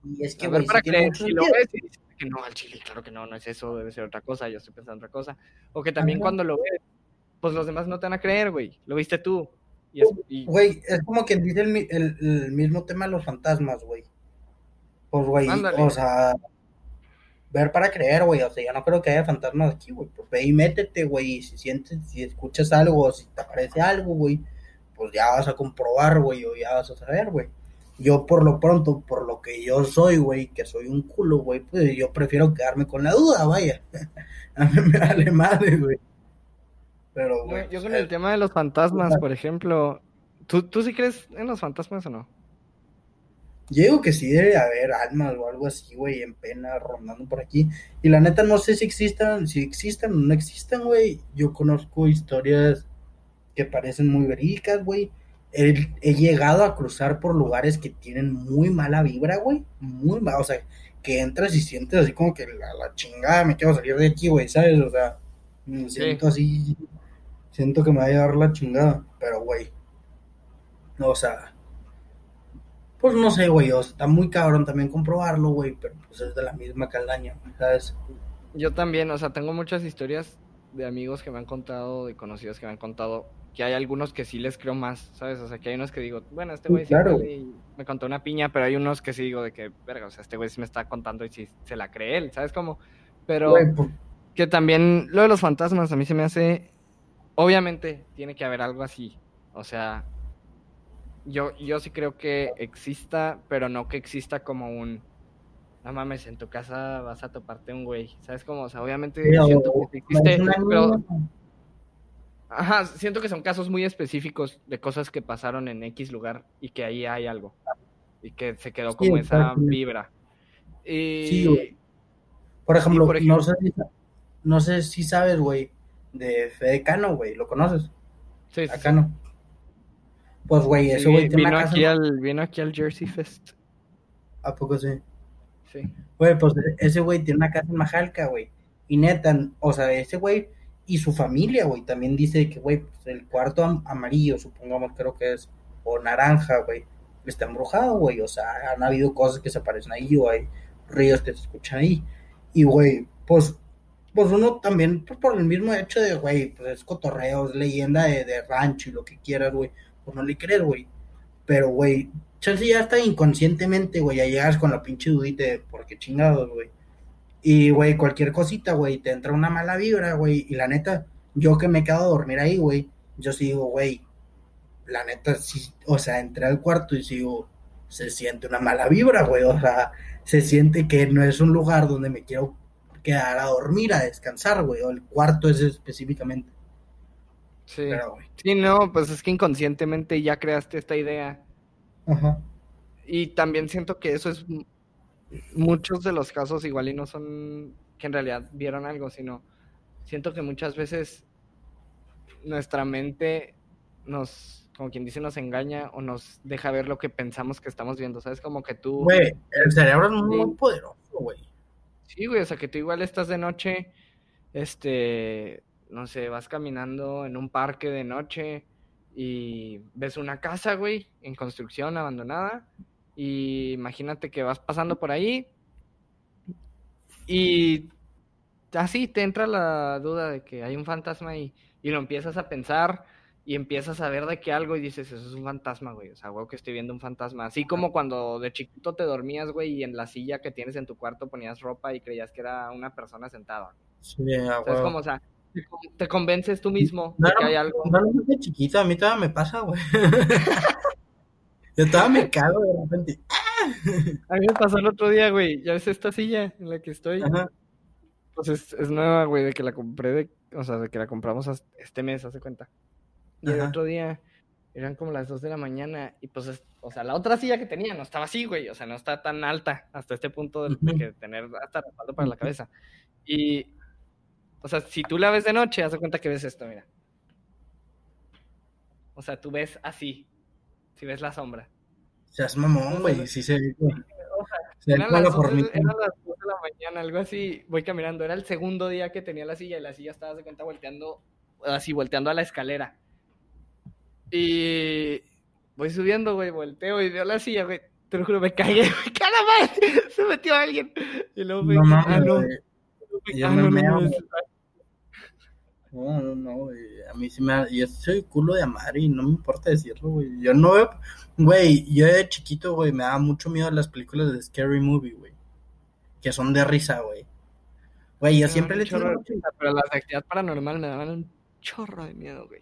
Y es que, A ver para creer, si lo ves y dices que no, al chile, claro que no, no es eso, debe ser otra cosa, yo estoy pensando otra cosa. O que también Ajá. cuando lo ves, pues los demás no te van a creer, güey. Lo viste tú. Y es, y- Güey, es como quien dice el, el- el mismo tema de los fantasmas, güey. Pues, güey, o sea, ver para creer, güey. O sea, yo no creo que haya fantasmas aquí, güey. Pues ve y métete, güey. Y si sientes, si escuchas algo, o si te aparece algo, güey, pues ya vas a comprobar, güey, o ya vas a saber, güey. Yo por lo pronto, por lo que yo soy, güey, que soy un culo, güey, pues yo prefiero quedarme con la duda, vaya. A mí me vale madre, güey. Pero, güey. Yo con sea, el tema de los fantasmas, por ejemplo, ¿tú, ¿tú sí crees en los fantasmas o no? Yo digo que sí debe haber almas o algo así, güey, en pena rondando por aquí. Y la neta no sé si existan, si existan o no existan, güey. Yo conozco historias que parecen muy verídicas, güey. He, he llegado a cruzar por lugares que tienen muy mala vibra, güey. Muy mala, o sea, que entras y sientes así como que la, la chingada, me quiero salir de aquí, güey, ¿sabes? O sea, me siento así, siento que me va a llevar la chingada. Pero, güey, o sea, pues no sé, güey, o sea, está muy cabrón también comprobarlo, güey, pero pues es de la misma caldaña, güey, ¿sabes? Yo también, o sea, tengo muchas historias de amigos que me han contado, de conocidos que me han contado, que hay algunos que sí les creo más, ¿sabes? O sea, que hay unos que digo, bueno, este güey sí claro. me contó una piña, pero hay unos que sí digo de que, verga, o sea, este güey sí me está contando y sí se la cree él, ¿sabes cómo? Pero Güey, pues, que también lo de los fantasmas a mí se me hace, obviamente tiene que haber algo así, o sea, yo, yo sí creo que exista, pero no que exista como un, no mames, en tu casa vas a toparte un güey, ¿sabes cómo? O sea, obviamente pero, siento que existe, pero. Ajá, siento que son casos muy específicos de cosas que pasaron en X lugar y que ahí hay algo. Y que se quedó Sí, como esa vibra. Y... Sí, güey. Por ejemplo, por no sé si, no sé si sabes, güey, de Fede Cano, güey, ¿lo conoces? Sí, sí, A sí. Pues, güey, ese güey tiene vino, una casa. aquí al, vino aquí al Jersey Fest. ¿A poco sí? Sí. Güey, pues ese güey tiene una casa en Majalca, güey. Y neta, o sea, ese güey y su familia, güey, también dice que, güey, pues el cuarto am- amarillo, supongamos, creo que es, o naranja, güey, está embrujado, güey. O sea, han habido cosas que se aparecen ahí, o hay ríos que se escuchan ahí. Y, güey, pues, pues uno también, pues por el mismo hecho de, güey, pues es cotorreo, es leyenda de, de rancho y lo que quieras, güey, no le crees, güey. Pero, güey, chance ya está inconscientemente, güey, ya llegas con la pinche dudita de por qué chingados, güey. Y, güey, cualquier cosita, güey, te entra una mala vibra, güey. Y la neta, yo que me quedo a dormir ahí, güey, yo sí digo, güey, la neta, o sea, entré al cuarto y sigo, se siente una mala vibra, güey. O sea, se siente que no es un lugar donde me quiero quedar a dormir, a descansar, güey. O el cuarto es específicamente. Sí. Pero. Sí, no, pues es que inconscientemente ya creaste esta idea. Ajá. Y también siento que eso es muchos de los casos igual y no son que en realidad vieron algo, sino siento que muchas veces nuestra mente nos, como quien dice, nos engaña o nos deja ver lo que pensamos que estamos viendo, ¿sabes? Como que tú, Güey, el cerebro es muy Sí. poderoso, güey. sí, güey, o sea, que tú igual estás de noche, este, no sé, vas caminando en un parque de noche y ves una casa, güey, en construcción abandonada y imagínate que vas pasando por ahí y así te entra la duda de que hay un fantasma ahí y lo empiezas a pensar y empiezas a ver de qué algo y dices, eso es un fantasma, güey, o sea, güey, que estoy viendo un fantasma. Así como cuando de chiquito te dormías, güey, y en la silla que tienes en tu cuarto ponías ropa y creías que era una persona sentada. Sí, ¿Sabes huevo. cómo? O sea, te con- te convences tú mismo No, de que hay algo. no, no, de chiquito, a mí todavía me pasa, güey. Yo todavía me cago de repente. A mí me pasó el otro día, güey, ya ves esta silla en la que estoy. Ajá. Pues es, es nueva, güey, de que la compré, de, o sea, de que la compramos hasta este mes, hace cuenta. Y el otro día eran como las 2 de la mañana y pues, es- o sea, la otra silla que tenía no estaba así, güey, o sea, no está tan alta hasta este punto de, que tener hasta respaldo para la cabeza. Y, o sea, si tú la ves de noche, haz de cuenta que ves esto, mira. O sea, tú ves así, si ves la sombra. Seas mamón, güey. Sí se ve, güey. O sea, Se Eran las, la 12 formita. eran las 2 de la mañana, algo así. Voy caminando. Era el segundo día que tenía la silla y la silla estaba de cuenta volteando, así volteando a la escalera. Y voy subiendo, güey, volteo y veo la silla, güey. Te lo juro, me cagué, madre. Se metió alguien. Y luego me No ah, no. güey. Yo Ah, me no, no, meo, no, güey. No, no, no, güey. A mí sí me. Yo soy culo de amar y no me importa decirlo, güey. Yo no veo... Güey, yo de chiquito, güey, me daba mucho miedo las películas de Scary Movie, güey. Que son de risa, güey. Güey, yo me siempre le tengo Pero las de actividad paranormal me daban un chorro de miedo, güey.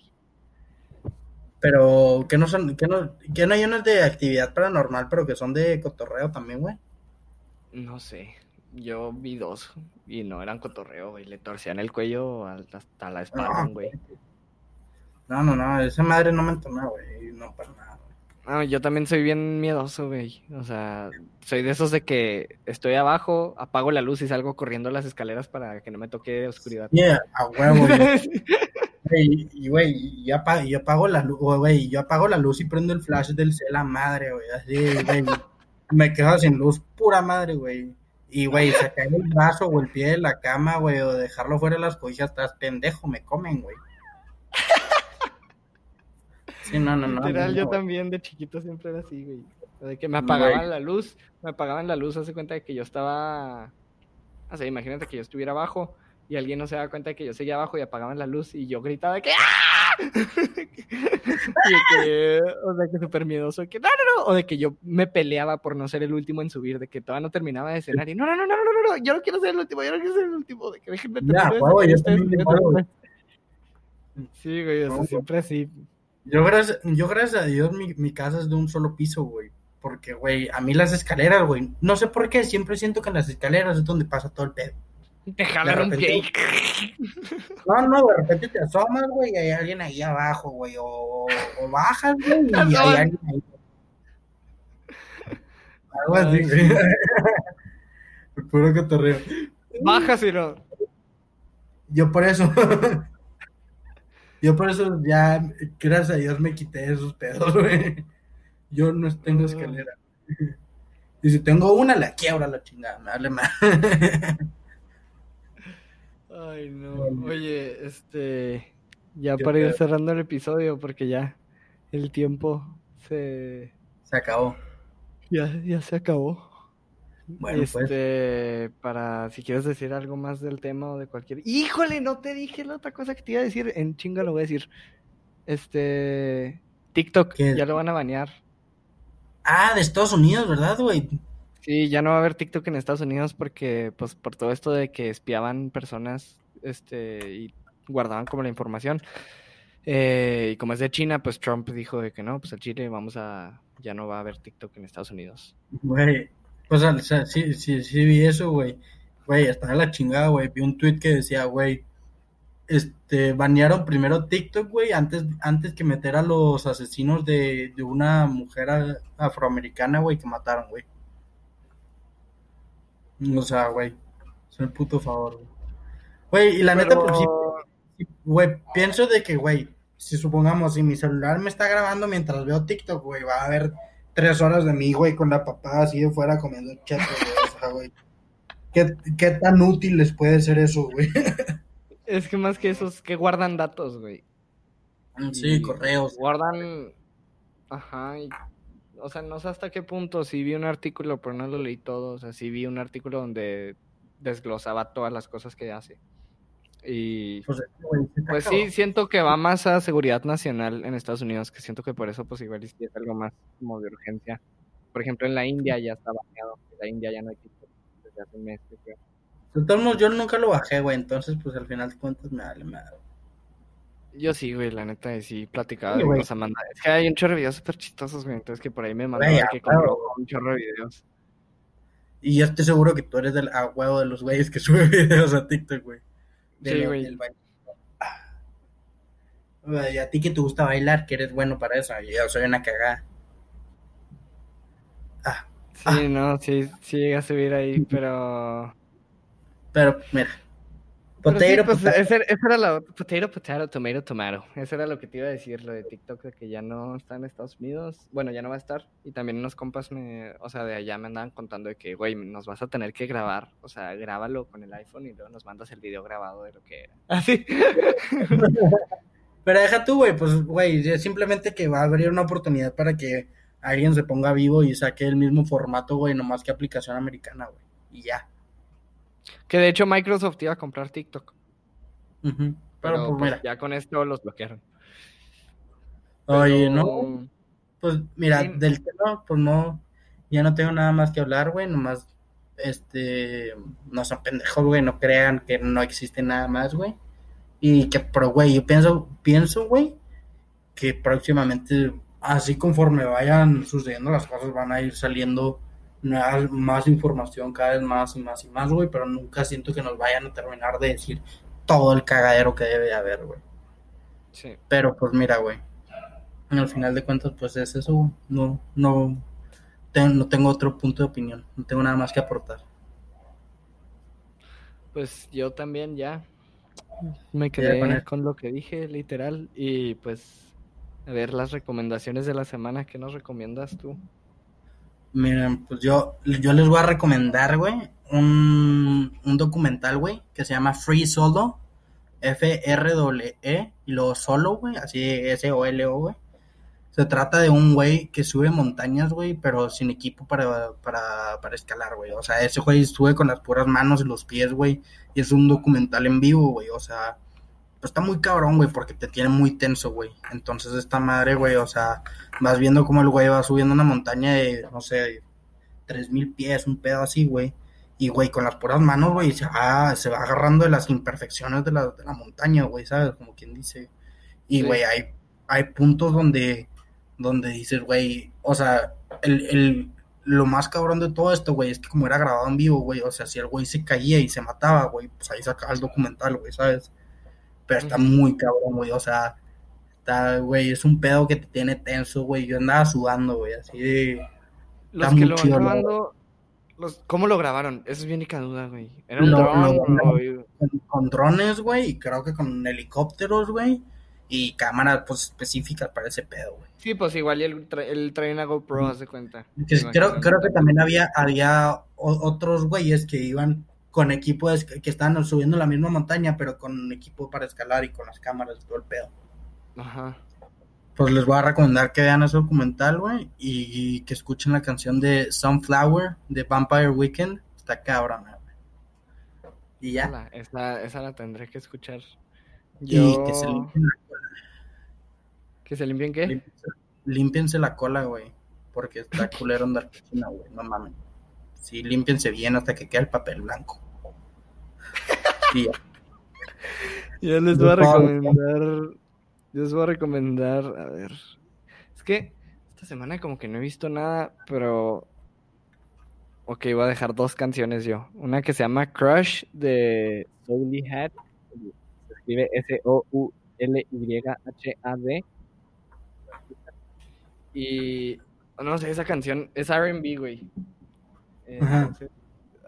Pero que no son, que no, que no hay unas de actividad paranormal, pero que son de cotorreo también, güey. No sé. Yo vi dos y no eran cotorreo, güey. Le torcían el cuello hasta la espalda, Ah, güey. No, no, no, esa madre no me entonó, güey. No, para nada. güey. Ah, yo también soy bien miedoso, güey. O sea, soy de esos de que estoy abajo, apago la luz y salgo corriendo las escaleras para que no me toque oscuridad. Yeah, a huevo, güey. Güey, Y, güey, yo apago, yo apago la luz, güey, yo apago la luz y prendo el flash del la madre, güey, así, güey. Me quedo sin luz, pura madre, güey. Y, güey, sacar el brazo o el pie de la cama, güey, o dejarlo fuera de las cobijas, estás pendejo, me comen, güey. Sí, no, no, no. Literal, no, yo güey. también de chiquito siempre era así, güey. De que me Güey. apagaban la luz, me apagaban la luz, hace cuenta de que yo estaba... O sea, imagínate que yo estuviera abajo y alguien no se da cuenta de que yo seguía abajo y apagaban la luz y yo gritaba de que ¡Ah! Y de que, o sea, que súper miedoso, que no, no, no, o de que yo me peleaba por no ser el último en subir, de que todavía no terminaba de cenar y no, no, no, no, no, no, no, yo no quiero ser el último, yo no quiero ser el último, de que déjenme Ya, terminar cenar yo ustedes, también ustedes, igual, güey. ustedes". Sí, güey, o sea, No, siempre así. Yo gracias, yo gracias a Dios mi, mi casa es de un solo piso, güey. Porque, güey, a mí las escaleras, güey, no sé por qué, siempre siento que en las escaleras es donde pasa todo el pedo. Te pie y... No, no, de repente te asomas, güey, y hay alguien ahí abajo, güey, o, o bajas, güey, y hay alguien ahí. Algo así, güey. Puro cotorreo. Bajas y no. Yo por eso, yo por eso ya, gracias a Dios me quité esos pedos, güey. Yo no tengo Ah. escalera. Y si tengo una, la quiebra la chingada, me vale más. Ay, no. Oye, este. Ya ¿Qué para ir cerrando el episodio, porque ya el tiempo se. Se acabó. Ya, ya se acabó. Bueno, pues. este, para si quieres decir algo más del tema o de cualquier. ¡Híjole! No te dije la otra cosa que te iba a decir. En chinga lo voy a decir. Este. TikTok, ¿Qué? ya lo van a banear. Ah, de Estados Unidos, ¿verdad, güey? Sí, ya no va a haber TikTok en Estados Unidos porque, pues, por todo esto de que espiaban personas, este, y guardaban como la información. Eh, y como es de China, pues Trump dijo de que no, pues al Chile vamos a, ya no va a haber TikTok en Estados Unidos. Güey, pues o sea, sí, sí, sí vi eso, güey. Güey, estaba la chingada, güey. Vi un tweet que decía, güey, este, banearon primero TikTok, güey, antes, antes que meter a los asesinos de, de una mujer a- afroamericana, güey, que mataron, güey. O sea, güey, es el puto favor, güey. Güey, y la neta, pues sí, sí, güey, pienso de que, güey, si supongamos, si mi celular me está grabando mientras veo TikTok, güey, va a haber tres horas de mí, güey, con la papada así de fuera comiendo chetos, güey, o sea, güey. ¿Qué, ¿Qué tan útil les puede ser eso, güey? Es que más que esos que guardan datos, güey. Sí, Y correos. Guardan, ajá, y- o sea, no sé hasta qué punto, sí vi un artículo, pero no lo leí todo, o sea, sí vi un artículo donde desglosaba todas las cosas que hace. Y Pues, güey, sí Pues sí, siento que va más a seguridad nacional en Estados Unidos, que siento que por eso pues igual es algo más como de urgencia. Por ejemplo, en la India ya está baneado, en la India ya no hay TikTok desde hace un mes, yo creo. De todos modos, yo nunca lo bajé, güey, entonces, pues al final de cuentas me vale madre. Yo sí, güey, la neta, sí platicaba Sí, de cosas manda. Es que hay un chorro de videos súper chistosos, güey, entonces que por ahí me a que compró un chorro de videos. Y yo estoy seguro que tú eres del a huevo de los güeyes que sube videos a TikTok, güey. Sí. Ah. Güey, Y a ti que te gusta bailar, que eres bueno para eso. Yo soy una cagada. Ah, Sí, Ah. no, sí, sí llega a subir ahí, pero... pero mira. Pero sí, Potato, pues, potato. ese, ese era lo... Potato, potato, tomato, tomato. Eso era lo que te iba a decir, lo de TikTok, de que ya no está en Estados Unidos. Bueno, ya no va a estar. Y también unos compas, me, o sea, de allá me andaban contando de que, güey, nos vas a tener que grabar. O sea, grábalo con el iPhone y luego nos mandas el video grabado de lo que era. Así. Pero deja tú, güey, pues, güey, simplemente que va a abrir una oportunidad para que alguien se ponga vivo y saque el mismo formato, güey, nomás que aplicación americana, güey. Y ya. Que de hecho Microsoft iba a comprar TikTok. Pero, Pero, pues, pues, mira. ya con esto los bloquearon. Oye, Pero- no, pues, mira, Sí. del tema, pues no, ya no tengo nada más que hablar, güey, nomás, este, no son pendejos, güey, no crean que no existe nada más, güey. Y que, pero, güey, yo pienso, pienso, güey, que próximamente, así conforme vayan sucediendo las cosas, van a ir saliendo nuevas- más información cada vez más y más y más, güey, pero nunca siento que nos vayan a terminar de decir todo el cagadero que debe haber, güey. Sí. Pero pues mira, güey, al final de cuentas, pues es eso, güey. no, no, te- no tengo otro punto de opinión, no tengo nada más que aportar. Pues yo también ya me quedé con con lo que dije, literal. Y pues, a ver las recomendaciones de la semana. ¿Qué nos recomiendas tú? Miren, pues yo, yo les voy a recomendar, güey, un, un documental, güey, que se llama Free Solo, F-R-E, y luego Solo, güey, así S-O-L-O, güey. Se trata de un güey que sube montañas, güey, pero sin equipo para, para, para escalar, güey. O sea, ese güey sube con las puras manos y los pies, güey, y es un documental en vivo, güey. O sea, pues está muy cabrón, güey, porque te tiene muy tenso, güey. Entonces esta madre, güey, o sea, vas viendo cómo el güey va subiendo una montaña de, no sé, tres mil pies, un pedo así, güey. Y, güey, con las puras manos, güey, se va, se va agarrando de las imperfecciones de la, de la montaña, güey, ¿sabes? Como quien dice. Y, Sí. güey, hay, hay puntos donde, donde dices, güey, o sea, el, el, lo más cabrón de todo esto, güey, es que como era grabado en vivo, güey, o sea, si el güey se caía y se mataba, güey, pues ahí sacaba el documental, güey, ¿sabes? Pero está muy cabrón, güey, o sea, está, güey, es un pedo que te tiene tenso, güey, yo andaba sudando, güey, así de... Los que lo van grabando, los, ¿cómo lo grabaron? Esa es bien única duda, güey. ¿Era un Lo- dron lo- o- con, con drones, güey, y creo que con helicópteros, güey, y cámaras, pues, específicas para ese pedo, güey. Sí, pues igual y él, tra- él trae una GoPro, haz de cuenta. Que creo, creo que también había, había otros güeyes que iban con equipo, que estaban subiendo la misma montaña, pero con equipo para escalar y con las cámaras y todo el pedo. Ajá. Pues les voy a recomendar que vean ese documental, güey, y, que escuchen la canción de Sunflower de Vampire Weekend. Está cabrona, güey. Y ya. Esa, esa la tendré que escuchar. Y que se limpien la ¿Que se limpien qué? Límpiense, límpiense la cola, güey. Porque está culero andar cochina, güey. No mames. Sí, límpiense bien hasta que quede el papel blanco. Ya. Yo les voy a recomendar. yo Les voy a recomendar. A ver. Es que esta semana como que no he visto nada, pero. Ok, voy a dejar dos canciones yo. Una que se llama Crush de Soully Hat. Se escribe S-O-U-L-Y-H-A-D. Y. No sé, esa canción es RB, güey. Ajá. Entonces,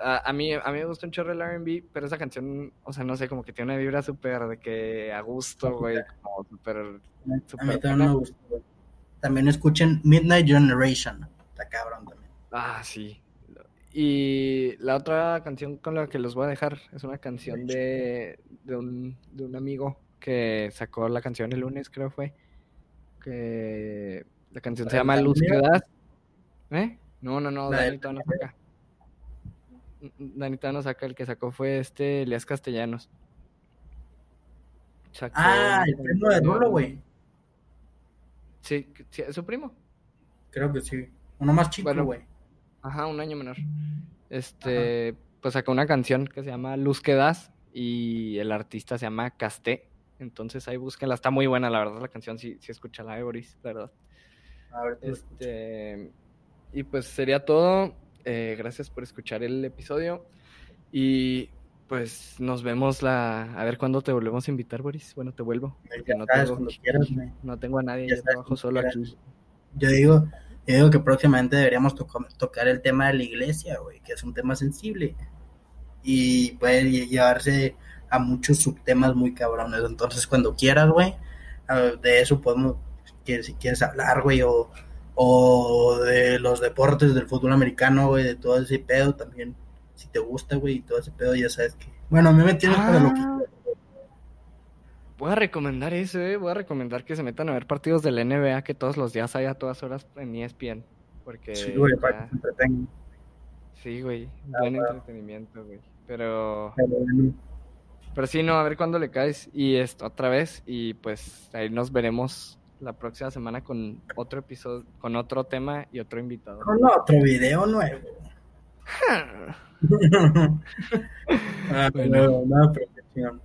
a, a mí, a mí me gusta un chorro el R&B, pero esa canción, o sea, no sé, como que tiene una vibra súper de que a gusto, güey, como súper... A mí también me gusta, güey. También escuchen Midnight Generation. Está cabrón también. Ah, sí. Y la otra canción con la que los voy a dejar es una canción de, de, un, de un amigo que sacó la canción el lunes, creo fue. Que la canción se ¿La llama Luz que das. ¿Eh? No, no, no, ¿La de Dani todavía no saca. Dani todavía no saca, el que sacó fue este Elias Castellanos. Sacó Ah, el primo de Rulo, güey. Sí, sí, es su primo. Creo que sí. Uno más chico, Bueno. güey. Ajá, un año menor. Este, pues sacó una canción que se llama Luz que das y el artista se llama Casté. Entonces ahí búsquenla, está muy buena la verdad la canción, sí, sí escúchala, eh, Boris, la verdad. A ver, escucha. Este, y pues sería todo. Eh, gracias por escuchar el episodio y pues nos vemos la a ver cuándo te volvemos a invitar, Boris. Bueno, te vuelvo. Ya no sabes, tengo, cuando quieras, güey. no tengo a nadie, Ya yo sabes, trabajo solo quieras. aquí. Yo digo, yo digo que próximamente deberíamos tocar el tema de la iglesia, güey, que es un tema sensible. Y puede lle- llevarse a muchos subtemas muy cabrones. Entonces, cuando quieras, güey, ah, de eso podemos, que si quieres hablar, güey, o, o de los deportes, del fútbol americano, güey, de todo ese pedo también. Si te gusta, güey, y todo ese pedo, ya sabes que. Bueno, a mí me tienes para lo que Ah, Voy a recomendar eso, eh. Voy a recomendar que se metan a ver partidos del NBA que todos los días hay a todas horas en ESPN. Porque Sí, güey, para que se entretengan. sí, güey, Ah, buen bueno. entretenimiento, güey. Pero, Pero, bueno, pero sí, no, a ver cuándo le caes y esto otra vez y pues ahí nos veremos la próxima semana con otro episodio, con otro tema y otro invitado. Con otro video nuevo. ah, Bueno. no, no, perfección.